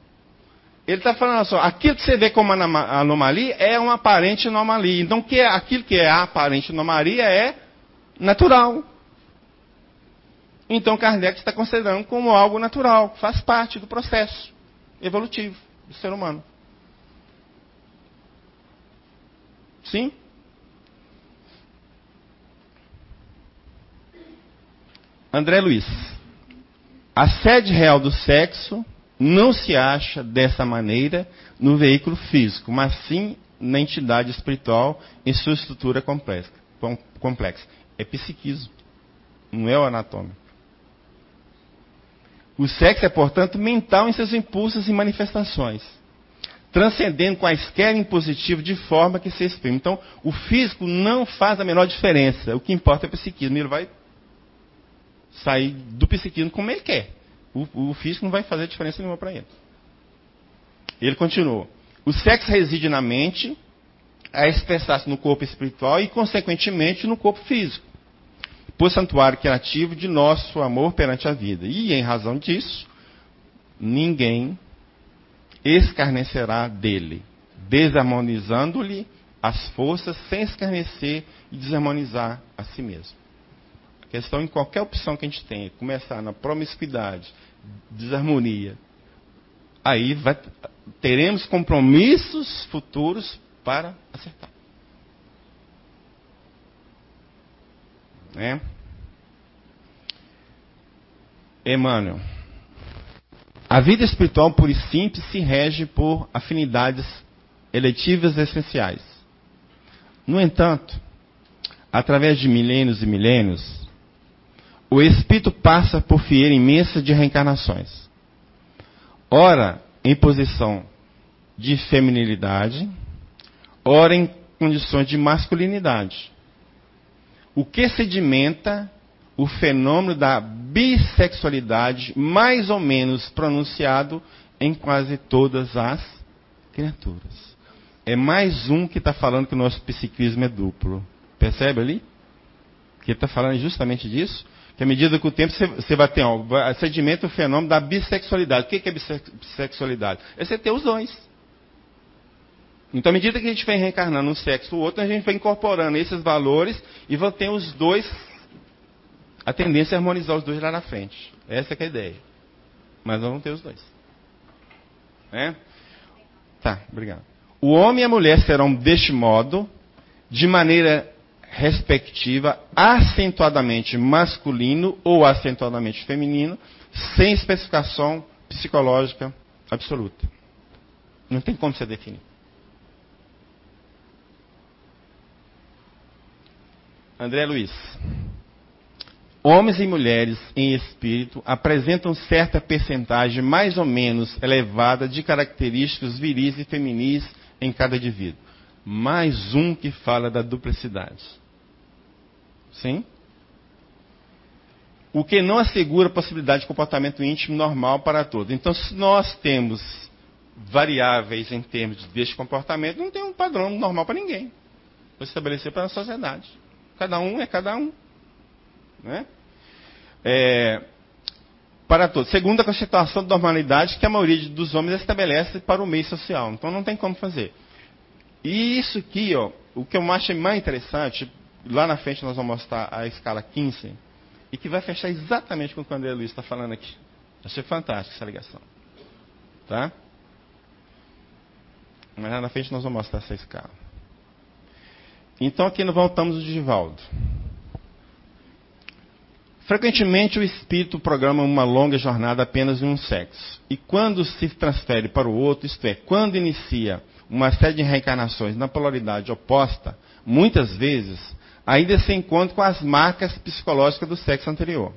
Ele está falando só, aquilo que você vê como anomalia é uma aparente anomalia. Então, que é, aquilo que é aparente anomalia é natural. Então, Kardec está considerando como algo natural, faz parte do processo evolutivo do ser humano. Sim? André Luiz. A sede real do sexo não se acha dessa maneira no veículo físico, mas sim na entidade espiritual em sua estrutura complexa. É psiquismo, não é o anatômico. O sexo é, portanto, mental em seus impulsos e manifestações, transcendendo quaisquer impositivos de forma que se exprime. Então, o físico não faz a menor diferença. O que importa é o psiquismo. Ele vai sair do psiquismo como ele quer. O, o físico não vai fazer diferença nenhuma para ele. Ele continua. O sexo reside na mente, a expressar-se no corpo espiritual e, consequentemente, no corpo físico. Por santuário criativo de nosso amor perante a vida. E, em razão disso, ninguém escarnecerá dele, desarmonizando-lhe as forças sem escarnecer e desarmonizar a si mesmo questão em qualquer opção que a gente tenha, começar na promiscuidade, desarmonia, aí vai, teremos compromissos futuros para acertar. Né? Emmanuel. A vida espiritual pura e simples se rege por afinidades eletivas essenciais. No entanto, através de milênios e milênios, o espírito passa por fieira imensa de reencarnações. Ora em posição de feminilidade, ora em condições de masculinidade. O que sedimenta o fenômeno da bissexualidade mais ou menos pronunciado em quase todas as criaturas. É mais um que está falando que o nosso psiquismo é duplo. Percebe ali? Que está falando justamente disso. Que à medida que o tempo você vai ter, ó, sedimenta o fenômeno da bissexualidade. O que é bissexualidade? É você ter os dois. Então, à medida que a gente vai reencarnando um sexo ou outro, a gente vai incorporando esses valores e vai ter os dois, a tendência é harmonizar os dois lá na frente. Essa é a ideia. Mas vamos ter os dois. É? Tá, obrigado. O homem e a mulher serão deste modo, de maneira respectiva acentuadamente masculino ou acentuadamente feminino, sem especificação psicológica absoluta. Não tem como você definir. André Luiz. Homens e mulheres em espírito apresentam certa percentagem mais ou menos elevada de características viris e feminis em cada indivíduo. Mais um que fala da duplicidade. Sim? O que não assegura a possibilidade de comportamento íntimo normal para todos. Então, se nós temos variáveis em termos deste comportamento, não tem um padrão normal para ninguém. Foi estabelecido para a sociedade. Cada um é cada um. Né? É, para todos. Segundo a constituição da normalidade que a maioria dos homens estabelece para o meio social. Então não tem como fazer. E isso aqui, ó, o que eu acho mais interessante, lá na frente nós vamos mostrar a escala 15, e que vai fechar exatamente com o que o André Luiz está falando aqui. Achei fantástica essa ligação. Tá? Mas lá na frente nós vamos mostrar essa escala. Então aqui nós voltamos o Divaldo. Frequentemente o espírito programa uma longa jornada apenas em um sexo. E quando se transfere para o outro, isto é, quando inicia uma série de reencarnações na polaridade oposta, muitas vezes ainda se encontra com as marcas psicológicas do sexo anterior.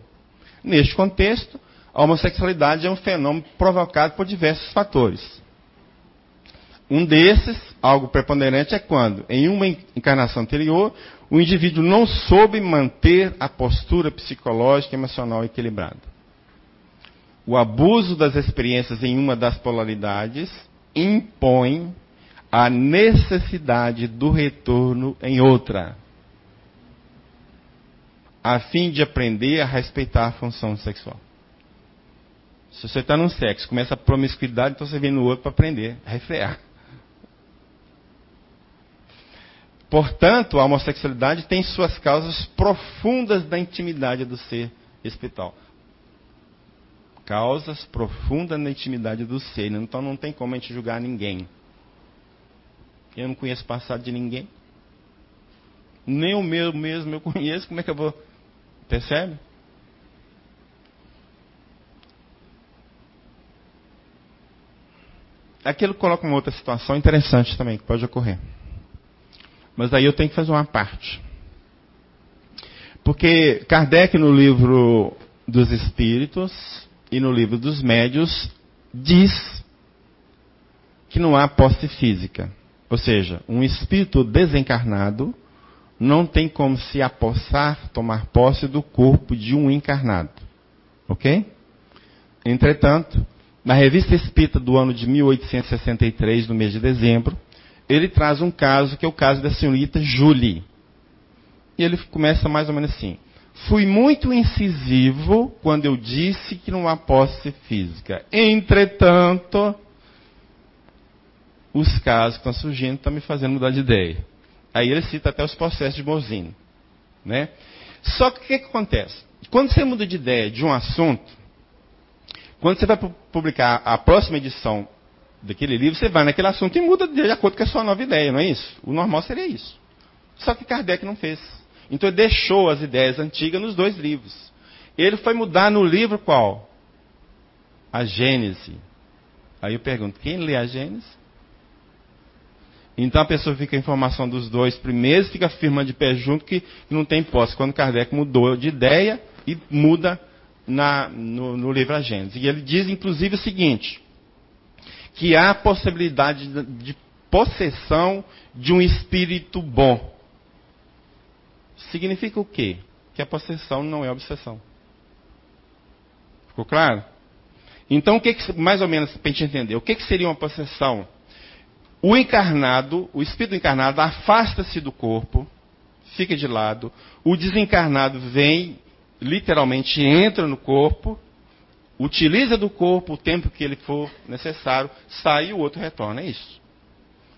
Neste contexto, a homossexualidade é um fenômeno provocado por diversos fatores. Um desses, algo preponderante, é quando, em uma encarnação anterior, o indivíduo não soube manter a postura psicológica e emocional equilibrada. O abuso das experiências em uma das polaridades impõe a necessidade do retorno em outra, a fim de aprender a respeitar a função sexual. Se você está num sexo, começa a promiscuidade, então você vem no outro para aprender a refrear. Portanto, a homossexualidade tem suas causas profundas da intimidade do ser espiritual. Causas profundas na intimidade do ser. Então não tem como a gente julgar ninguém. Eu não conheço o passado de ninguém. Nem o meu mesmo eu conheço. Como é que eu vou. Percebe? Aquilo coloca uma outra situação interessante também, que pode ocorrer. Mas aí eu tenho que fazer uma parte. Porque Kardec, no livro dos Espíritos e no livro dos Médios, diz que não há posse física. Ou seja, um espírito desencarnado não tem como se apossar, tomar posse do corpo de um encarnado. Ok? Entretanto, na revista Espírita do ano de 1863, no mês de dezembro, ele traz um caso que é o caso da senhorita Julie. E ele começa mais ou menos assim: Fui muito incisivo quando eu disse que não há posse física. Entretanto, os casos que estão surgindo estão me fazendo mudar de ideia. Aí ele cita até os processos de Bozino. Né? Só que o que, que acontece? Quando você muda de ideia de um assunto, quando você vai publicar a próxima edição daquele livro, você vai naquele assunto e muda de acordo com a sua nova ideia, não é isso? O normal seria isso. Só que Kardec não fez. Então ele deixou as ideias antigas nos dois livros. Ele foi mudar no livro qual? A Gênese. Aí eu pergunto, quem lê a Gênese? Então a pessoa fica a informação dos dois primeiros, fica afirmando de pé junto que não tem posse. Quando Kardec mudou de ideia e muda na, no, no livro A Gênesis. E ele diz, inclusive, o seguinte: que há possibilidade de, de possessão de um espírito bom. Significa o quê? Que a possessão não é obsessão. Ficou claro? Então, o que, que mais ou menos para a gente entender, o que, que seria uma possessão? O encarnado, o espírito encarnado afasta-se do corpo, fica de lado, o desencarnado vem literalmente entra no corpo, utiliza do corpo o tempo que ele for necessário, sai e o outro retorna. É isso.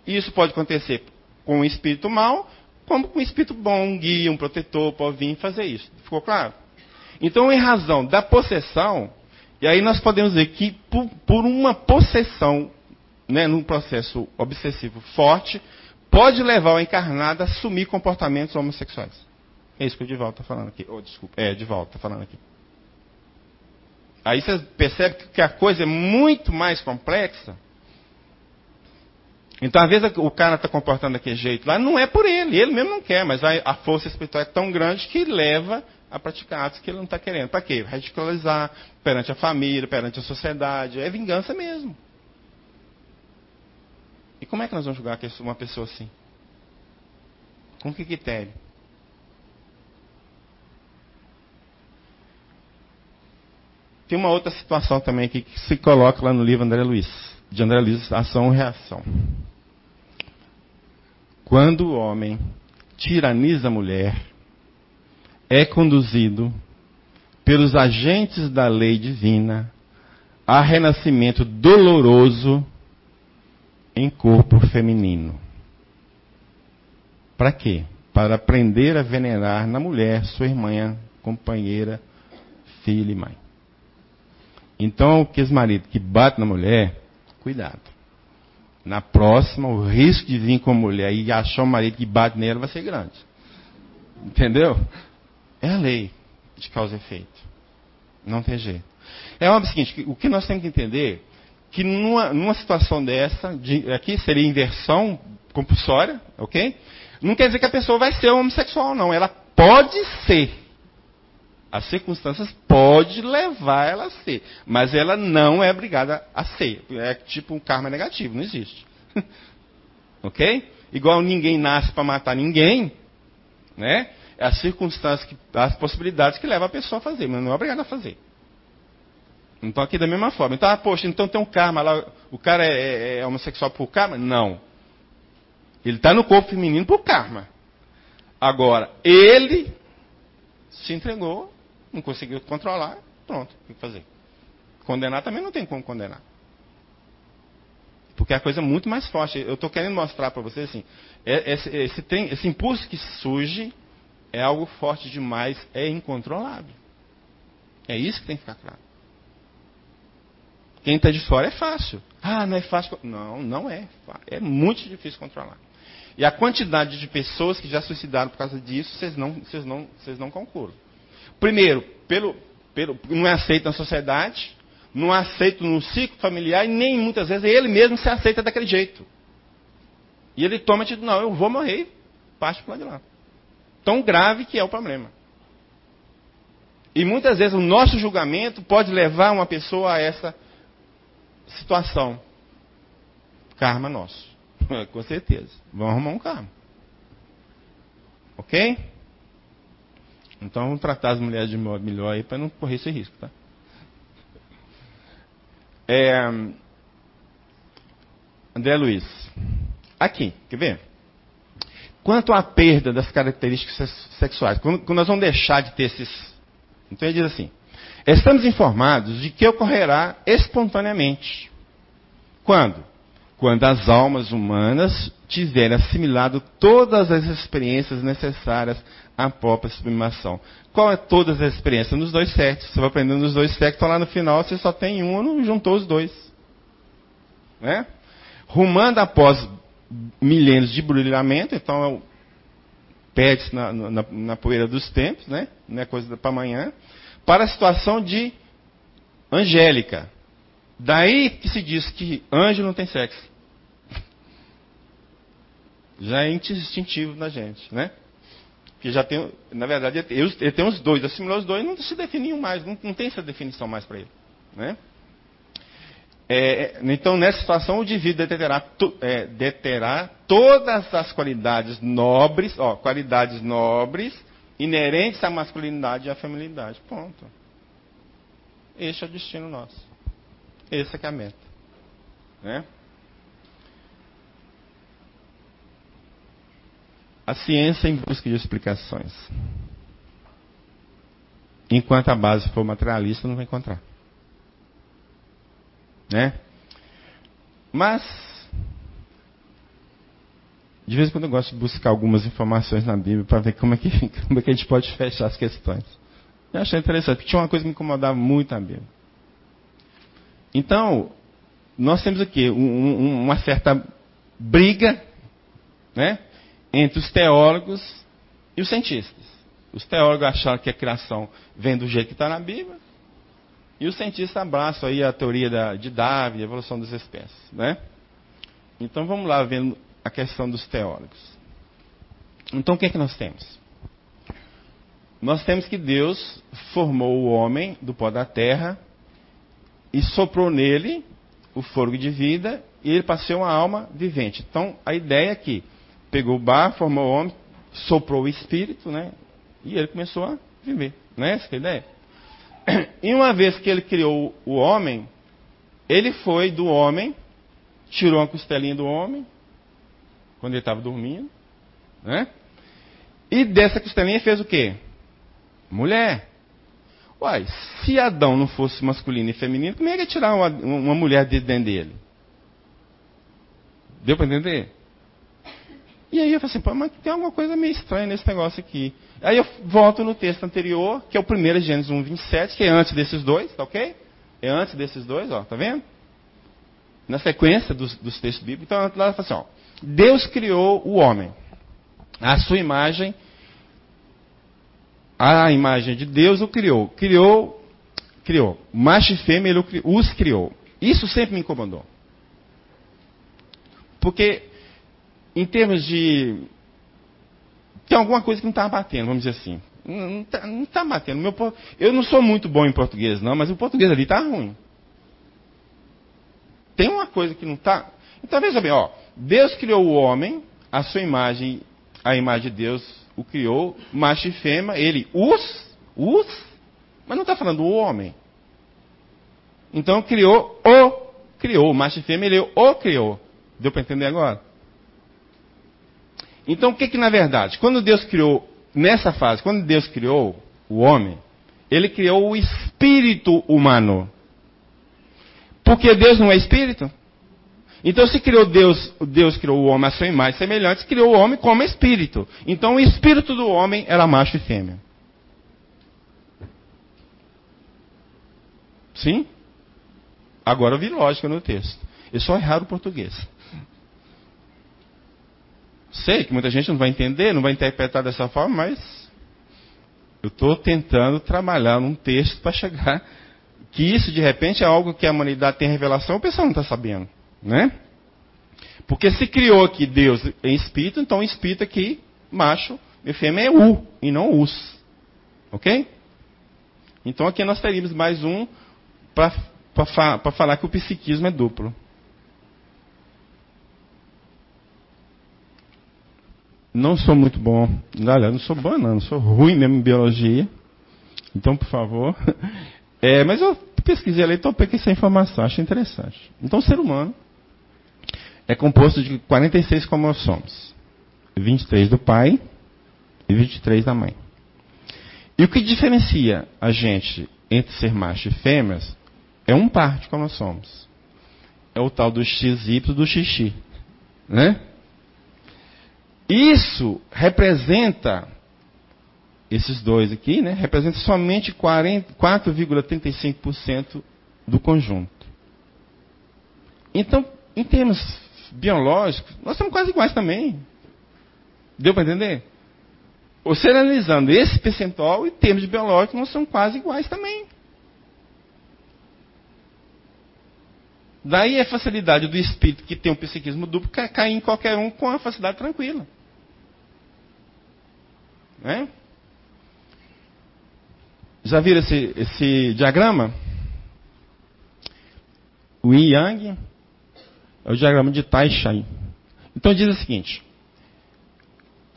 E isso pode acontecer com um espírito mau, como com um espírito bom, um guia, um protetor, pode vir fazer isso. Ficou claro? Então, em razão da possessão, e aí nós podemos dizer que por, por uma possessão, né, num processo obsessivo forte, pode levar o encarnado a assumir comportamentos homossexuais. É isso que o Divaldo está falando aqui. Oh, desculpa. É, Divaldo está falando aqui. Aí você percebe que a coisa é muito mais complexa. Então, às vezes, o cara está comportando daquele jeito lá, não é por ele, ele mesmo não quer, mas a, força espiritual é tão grande que leva a praticar atos que ele não está querendo. Para quê? Radicalizar perante a família, perante a sociedade. É vingança mesmo. E como é que nós vamos julgar uma pessoa assim? Com que critério? Tem uma outra situação também aqui que se coloca lá no livro André Luiz, de André Luiz, Ação e Reação. Quando o homem tiraniza a mulher, é conduzido pelos agentes da lei divina, há renascimento doloroso em corpo feminino. Para quê? Para aprender a venerar na mulher sua irmã, companheira, filha e mãe. Então, aqueles maridos que batem na mulher, cuidado. Na próxima, o risco de vir com a mulher e achar um marido que bate nela vai ser grande. Entendeu? É a lei de causa e efeito. Não tem jeito. É óbvio o seguinte, o que nós temos que entender que numa, numa situação dessa, de, aqui seria inversão compulsória, ok? Não quer dizer que a pessoa vai ser homossexual, não. Ela pode ser. As circunstâncias podem levar ela a ser, mas ela não é obrigada a ser. É tipo um karma negativo, não existe. ok? Igual ninguém nasce para matar ninguém, né? É as circunstâncias, que, as possibilidades que levam a pessoa a fazer, mas não é obrigada a fazer. Então aqui da mesma forma. Então, ah, poxa, então tem um karma lá, o cara é, é, é homossexual por karma? Não. Ele está no corpo feminino por karma. Agora, ele se entregou não conseguiu controlar, pronto, o que fazer? Condenar também não tem como condenar. Porque é a coisa é muito mais forte. Eu estou querendo mostrar para vocês assim, é, esse, esse, tem, esse impulso que surge é algo forte demais, é incontrolável. É isso que tem que ficar claro. Quem está de fora é fácil. Ah, não é fácil. Não, não é. É muito difícil controlar. E a quantidade de pessoas que já suicidaram por causa disso, vocês não, vocês não, vocês não concordam. Primeiro, pelo, pelo, não é aceito na sociedade, não é aceito no ciclo familiar e nem muitas vezes ele mesmo se aceita daquele jeito. E ele toma tipo, não, eu vou morrer, parte para de lá. Tão grave que é o problema. E muitas vezes o nosso julgamento pode levar uma pessoa a essa situação. Karma nosso. Com certeza. Vamos arrumar um karma. Ok? Então vamos tratar as mulheres de melhor aí para não correr esse risco, tá? É, André Luiz. Aqui, quer ver? Quanto à perda das características sexuais, quando, quando nós vamos deixar de ter esses. Então ele diz assim: estamos informados de que ocorrerá espontaneamente. Quando? Quando as almas humanas tiverem assimilado todas as experiências necessárias à própria sublimação. Qual é todas as experiências? Nos dois sexos. Você vai aprendendo nos dois sexos, lá no final você só tem um, não juntou os dois. Né? Rumando após milênios de brilhamento, então é o perde na, na, na, poeira dos tempos, né? não é coisa para amanhã, para a situação de angélica. Daí que se diz que anjo não tem sexo já é instintivo na gente, né? Que já tem, na verdade, ele tem os dois, assimilou os dois, não se definiam mais, não, não tem essa definição mais para ele, né? É, então, nessa situação, o indivíduo deterá, é, deterá todas as qualidades nobres, ó, qualidades nobres, inerentes à masculinidade e à feminilidade. Ponto. Este é o destino nosso. Essa é a meta. Né? A ciência em busca de explicações. Enquanto a base for materialista, não vai encontrar. Né? Mas, de vez em quando eu gosto de buscar algumas informações na Bíblia para ver como é, que, como é que a gente pode fechar as questões. Eu achei interessante, porque tinha uma coisa que me incomodava muito na Bíblia. Então, nós temos aqui um, um, uma certa briga, né? Entre os teólogos e os cientistas. Os teólogos acharam que a criação vem do jeito que está na Bíblia, e os cientistas abraçam aí a teoria da, de Darwin, a evolução das espécies. Né? Então vamos lá vendo a questão dos teólogos. Então o que é que nós temos? Nós temos que Deus formou o homem do pó da terra e soprou nele o fogo de vida e ele passou uma alma vivente. Então a ideia é que pegou o bar, formou o homem, soprou o espírito, né? E ele começou a viver. Não é essa a ideia? E uma vez que ele criou o homem, ele foi do homem, tirou uma costelinha do homem, quando ele estava dormindo, né? E dessa costelinha fez o quê? Mulher. Uai, se Adão não fosse masculino e feminino, como é que ia tirar uma, uma mulher de dentro dele? Deu para entender? E aí eu falei assim, mas tem alguma coisa meio estranha nesse negócio aqui. Aí eu volto no texto anterior, que é o primeiro Gênesis 1, 27, que é antes desses dois, tá ok? É antes desses dois, ó, tá vendo? Na sequência dos, dos textos bíblicos. Então, lá fala assim, ó, Deus criou o homem. A sua imagem a imagem de Deus o criou. Criou, criou. Macho e fêmea ele os criou. Isso sempre me incomodou. Porque, em termos de. Tem alguma coisa que não está batendo, vamos dizer assim. Não está tá batendo. Meu, eu não sou muito bom em português, não, mas o português ali está ruim. Tem uma coisa que não está. Então veja bem, ó. Deus criou o homem, a sua imagem, a imagem de Deus o criou, macho e fêmea, ele os, os, mas não está falando o homem. Então criou o, criou, macho e fêmea, ele o criou. Deu para entender agora? Então o que que na verdade, quando Deus criou, nessa fase, quando Deus criou o homem, ele criou o espírito humano. Porque Deus não é espírito? Então, se criou Deus, Deus criou o homem a sua imagem semelhante, criou o homem como espírito. Então, o espírito do homem era macho e fêmea. Sim? Agora eu vi lógica no texto. Eu só errar o português. Sei que muita gente não vai entender, não vai interpretar dessa forma, mas eu estou tentando trabalhar num texto para chegar que isso de repente é algo que a humanidade tem revelação, o pessoal não está sabendo. Né? Porque se criou aqui Deus em espírito, então espírito aqui, macho e fêmea é U e não us. Ok? Então aqui nós teríamos mais um para falar que o psiquismo é duplo. Não sou muito bom. Galera, não sou bom não, sou ruim mesmo em biologia. Então, por favor. É, mas eu pesquisei ali, então peguei essa informação, achei interessante. Então, o ser humano é composto de 46 cromossomos. 23 do pai e 23 da mãe. E o que diferencia a gente entre ser macho e fêmeas é um par de cromossomos. É o tal do XY do xixi. Né? Isso representa, esses dois aqui, né, representa somente 4,35% do conjunto. Então, em termos biológicos, nós somos quase iguais também. Deu para entender? Você analisando esse percentual, em termos de biológico, nós somos quase iguais também. Daí a facilidade do espírito que tem um psiquismo duplo cair em qualquer um com a facilidade tranquila. Né? Já viram esse, esse diagrama? O Yin Yang é o diagrama de Tai-Shan. Então diz o seguinte: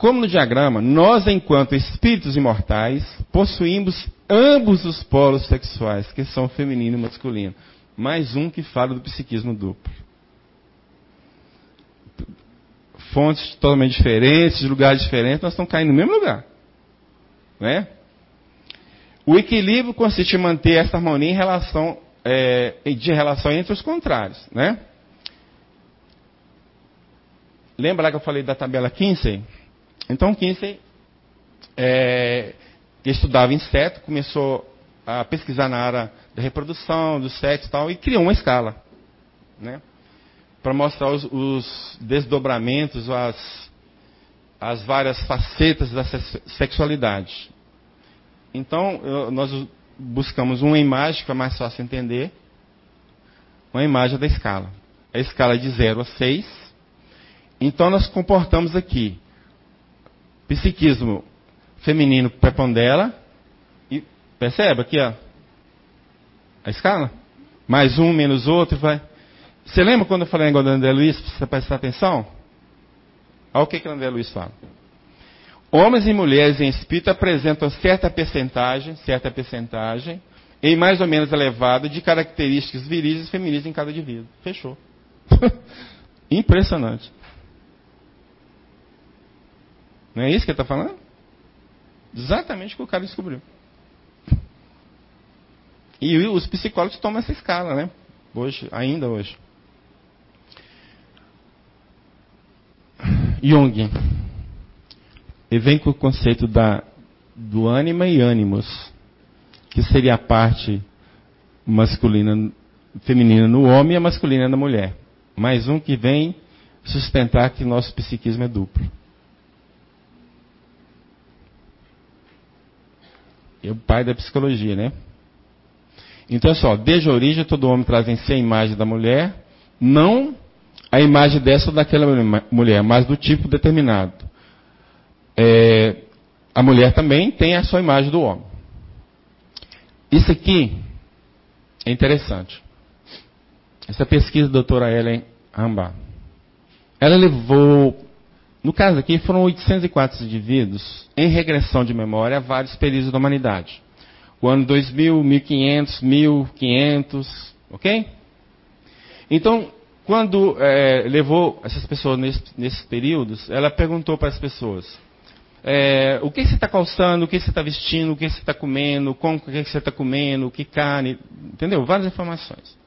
como no diagrama, nós, enquanto espíritos imortais, possuímos ambos os polos sexuais, que são feminino e masculino. Mais um que fala do psiquismo duplo. Fontes totalmente diferentes, lugares diferentes, nós estamos caindo no mesmo lugar. Né? O equilíbrio consiste em manter essa harmonia em relação, é, de relação entre os contrários. Né? Lembra lá que eu falei da tabela Kinsey? Então, Kinsey, é, estudava inseto, começou a pesquisar na área da reprodução, do sexo e tal, e criou uma escala. Né? Para mostrar os, os, desdobramentos, as, as várias facetas da sexualidade. Então, eu, nós buscamos uma imagem que é mais fácil entender, uma imagem da escala. A escala é de 0 a 6, então nós comportamos aqui psiquismo feminino prepondera e percebe aqui ó, a escala? Mais um menos outro vai. Você lembra quando eu falei negócio do André Luiz, você prestar atenção? Olha o que, que André Luiz fala. Homens e mulheres em espírito apresentam certa percentagem, certa percentagem, em mais ou menos elevada, de características viris e femininas em cada indivíduo. Fechou. Impressionante. Não é isso que ele está falando? Exatamente o que o cara descobriu. E os psicólogos tomam essa escala, né? Hoje, ainda hoje. Jung, ele vem com o conceito da, do ânima e ânimos, que seria a parte masculina, feminina no homem e a masculina na mulher. Mais um que vem sustentar que nosso psiquismo é duplo. É o pai da psicologia, né? Então, é só, desde a origem, todo homem traz em si a imagem da mulher, não a imagem dessa ou daquela mulher, mas do tipo determinado. É, a mulher também tem a sua imagem do homem. Isso aqui é interessante. Essa pesquisa da doutora Ellen Rambach. Ela levou, no caso aqui, foram 804 indivíduos em regressão de memória a vários períodos da humanidade. O ano 2000, 1500, 1500, ok? Então, quando é, levou essas pessoas nesse, nesses períodos, ela perguntou para as pessoas: é, o que você está calçando, o que você está vestindo, o que você está comendo, como que você está comendo, que carne, entendeu? Várias informações.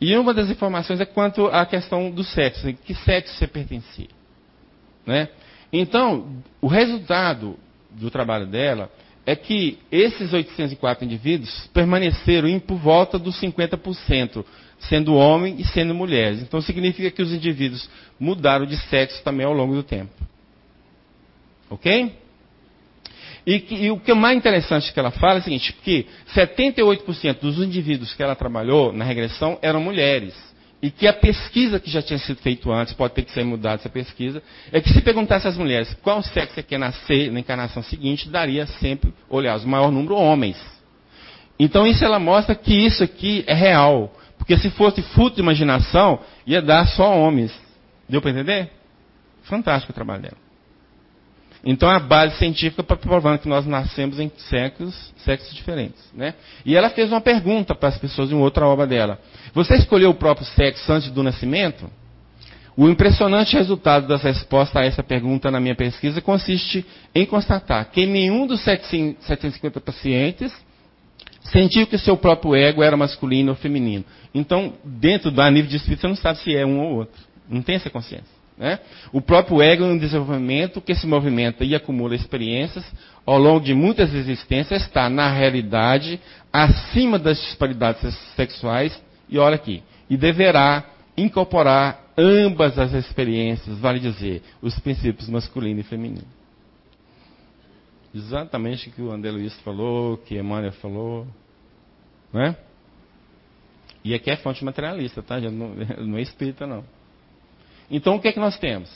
E uma das informações é quanto à questão do sexo, que sexo você pertencia. Né? Então, o resultado do trabalho dela é que esses 804 indivíduos permaneceram em por volta dos 50%, sendo homem e sendo mulheres. Então significa que os indivíduos mudaram de sexo também ao longo do tempo. Ok? E, que, e, o que é mais interessante que ela fala é o seguinte, que 78% dos indivíduos que ela trabalhou na regressão eram mulheres. E que a pesquisa que já tinha sido feita antes, pode ter que ser mudada essa pesquisa, é que se perguntasse às mulheres qual sexo você quer nascer na encarnação seguinte, daria sempre, olhar, o maior número homens. Então isso ela mostra que isso aqui é real. Porque se fosse fruto de imaginação, ia dar só homens. Deu para entender? Fantástico o trabalho dela. Então a base científica para provando que nós nascemos em sexos, sexos diferentes. Né? E ela fez uma pergunta para as pessoas em outra obra dela. Você escolheu o próprio sexo antes do nascimento? O impressionante resultado das respostas a essa pergunta na minha pesquisa consiste em constatar que nenhum dos 750 pacientes sentiu que seu próprio ego era masculino ou feminino. Então, dentro do nível de espírito, você não sabe se é um ou outro. Não tem essa consciência. Né? O próprio ego é um desenvolvimento que se movimenta e acumula experiências ao longo de muitas existências, está, na realidade, acima das disparidades sexuais, e olha aqui, e deverá incorporar ambas as experiências, vale dizer, os princípios masculino e feminino. Exatamente o que o André Luiz falou, que Emmanuel falou. Né? E aqui é fonte materialista, tá? Não, não é espírita, não. Então, o que é que nós temos?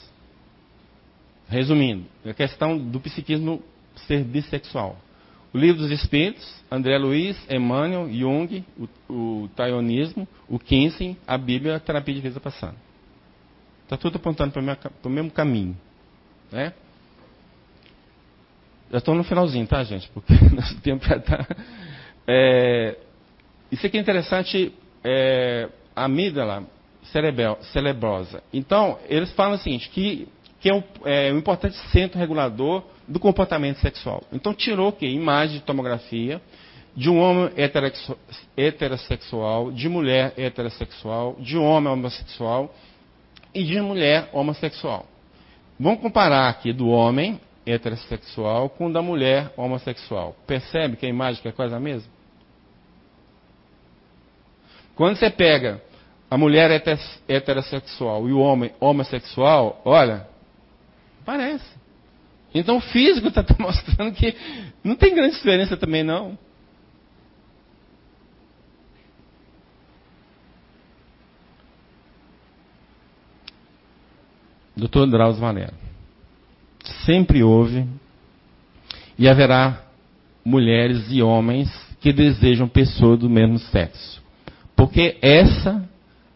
Resumindo, a questão do psiquismo ser bissexual. O livro dos Espíritos, André Luiz, Emmanuel, Jung, o, o Taionismo, o Kinsey, a Bíblia, a terapia de vida passada. Está tudo apontando para o mesmo caminho. Né? Já estou no finalzinho, tá, gente? Porque nosso tempo já está. É, isso aqui é interessante. É, a amígdala cerebel, cerebrosa. Então, eles falam o seguinte, que, que é, um, é um importante centro regulador do comportamento sexual. Então, tirou o quê? Imagem de tomografia de um homem heterossexual, de mulher heterossexual, de homem homossexual e de mulher homossexual. Vamos comparar aqui do homem heterossexual com da mulher homossexual. Percebe que a imagem é quase a mesma? Quando você pega a mulher heterossexual e o homem homossexual, olha, parece. Então o físico está mostrando que não tem grande diferença também não. Doutor Drauzio Valera. Sempre houve e haverá mulheres e homens que desejam pessoas do mesmo sexo. Porque essa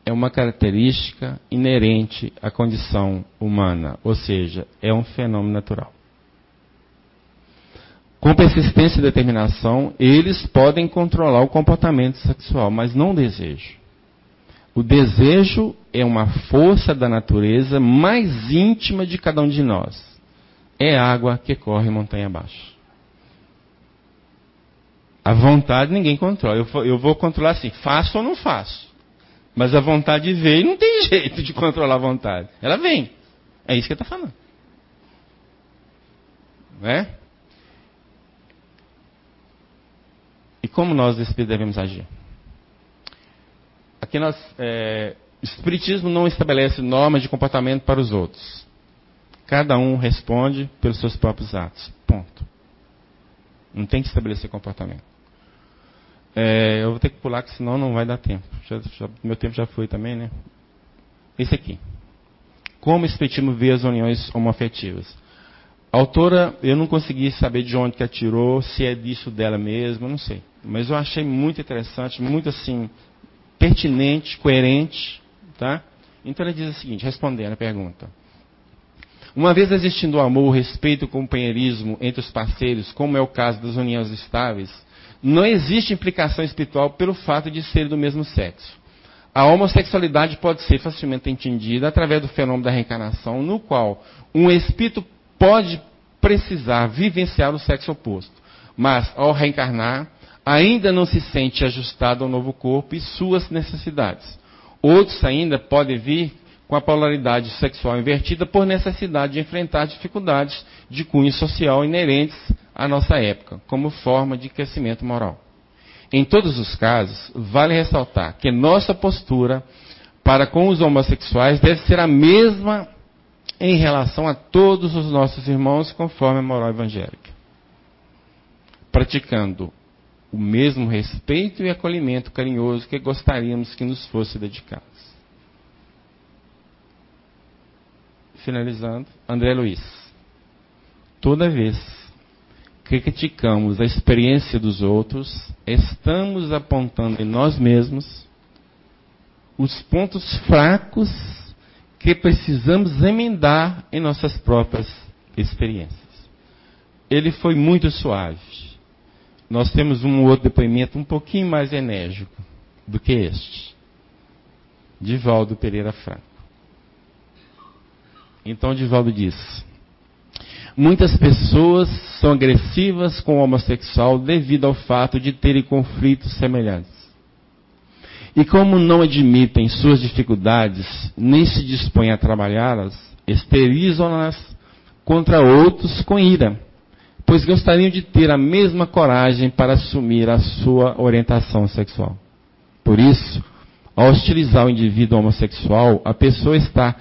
é uma característica inerente à condição humana, ou seja, é um fenômeno natural. Com persistência e determinação, eles podem controlar o comportamento sexual, mas não o desejo. O desejo é uma força da natureza mais íntima de cada um de nós. É água que corre montanha abaixo. A vontade ninguém controla. Eu, vou- controlar assim, faço ou não faço. Mas a vontade veio e não tem jeito de controlar a vontade. Ela vem. É isso que ele está falando. Não é? E como nós devemos agir? Aqui nós, é, o Espiritismo não estabelece normas de comportamento para os outros. Cada um responde pelos seus próprios atos. Ponto. Não tem que estabelecer comportamento. É, eu vou ter que pular, que senão não vai dar tempo. Já- já- meu tempo já foi também, né? Esse aqui. Como o Espiritismo vê as uniões homoafetivas? A autora, eu não consegui saber de onde que ela tirou, se é disso dela mesma, não sei. Mas eu achei muito interessante, muito assim, pertinente, coerente, tá? Então ela diz o seguinte, respondendo a pergunta. Uma vez existindo o amor, respeito e companheirismo entre os parceiros, como é o caso das uniões estáveis, não existe implicação espiritual pelo fato de serem do mesmo sexo. A homossexualidade pode ser facilmente entendida através do fenômeno da reencarnação, no qual um espírito pode precisar vivenciar o sexo oposto, mas ao reencarnar, ainda não se sente ajustado ao novo corpo e suas necessidades. Outros ainda podem vir com a polaridade sexual invertida por necessidade de enfrentar dificuldades de cunho social inerentes à nossa época, como forma de crescimento moral. Em todos os casos, vale ressaltar que nossa postura para com os homossexuais deve ser a mesma em relação a todos os nossos irmãos, conforme a moral evangélica. Praticando o mesmo respeito e acolhimento carinhoso que gostaríamos que nos fosse dedicado. Finalizando, André Luiz. Toda vez que criticamos a experiência dos outros, estamos apontando em nós mesmos os pontos fracos que precisamos emendar em nossas próprias experiências. Ele foi muito suave. Nós temos um outro depoimento um pouquinho mais enérgico do que este. Divaldo Pereira Franco. Então Divaldo diz: Muitas pessoas são agressivas com o homossexual devido ao fato de terem conflitos semelhantes. E como não admitem suas dificuldades, nem se dispõem a trabalhá-las, esterilizam-nas contra outros com ira, pois gostariam de ter a mesma coragem para assumir a sua orientação sexual. Por isso, ao hostilizar o indivíduo homossexual, a pessoa está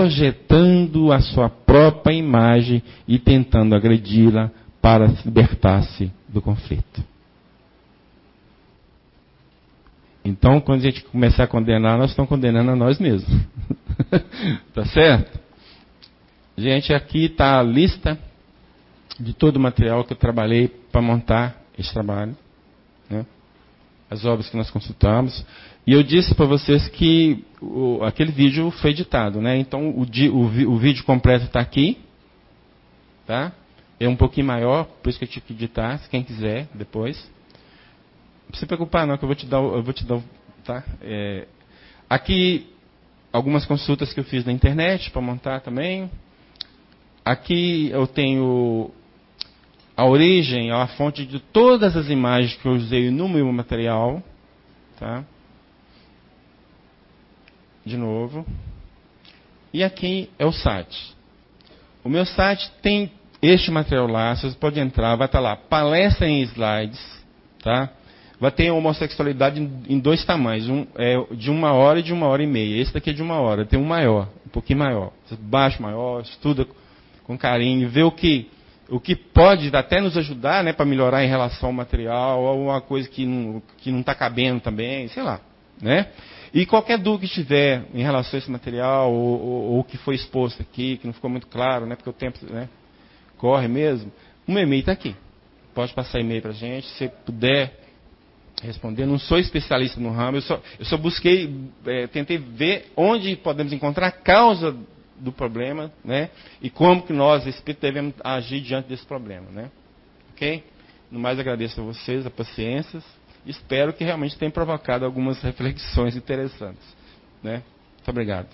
projetando a sua própria imagem e tentando agredi-la para libertar-se do conflito. Então, quando a gente começar a condenar, nós estamos condenando a nós mesmos. tá certo? Gente, aqui está a lista de todo o material que eu trabalhei para montar esse trabalho. Né? As obras que nós consultamos. E eu disse para vocês que o, aquele vídeo foi editado, né? Então o, o, o vídeo completo está aqui, tá? É um pouquinho maior, por isso que eu tive que editar, se quem quiser depois. Não se preocupar não, que eu vou te dar, eu vou te dar, tá? É, aqui algumas consultas que eu fiz na internet para montar também. Aqui eu tenho a origem, a fonte de todas as imagens que eu usei no meu material, tá? De novo. E aqui é o site. O meu site tem este material lá, vocês podem entrar, vai estar lá, palestra em slides, tá? Vai ter homossexualidade em dois tamanhos, um é de uma hora e de uma hora e meia. Esse daqui é de uma hora, tem um maior, um pouquinho maior. Baixa maior, estuda com carinho, vê o que o que pode até nos ajudar, né, para melhorar em relação ao material, ou alguma coisa que não que não está cabendo também, sei lá, né? E qualquer dúvida que tiver em relação a esse material, ou o que foi exposto aqui, que não ficou muito claro, né, porque o tempo né, corre mesmo, o meu e-mail está aqui. Pode passar e-mail para a gente, se puder responder. Não sou especialista no ramo, eu só, eu só busquei, é, tentei ver onde podemos encontrar a causa do problema, né, e como que nós, espírito, devemos agir diante desse problema, né. Ok? No mais, agradeço a vocês a paciência. Espero que realmente tenha provocado algumas reflexões interessantes. Né? Muito obrigado.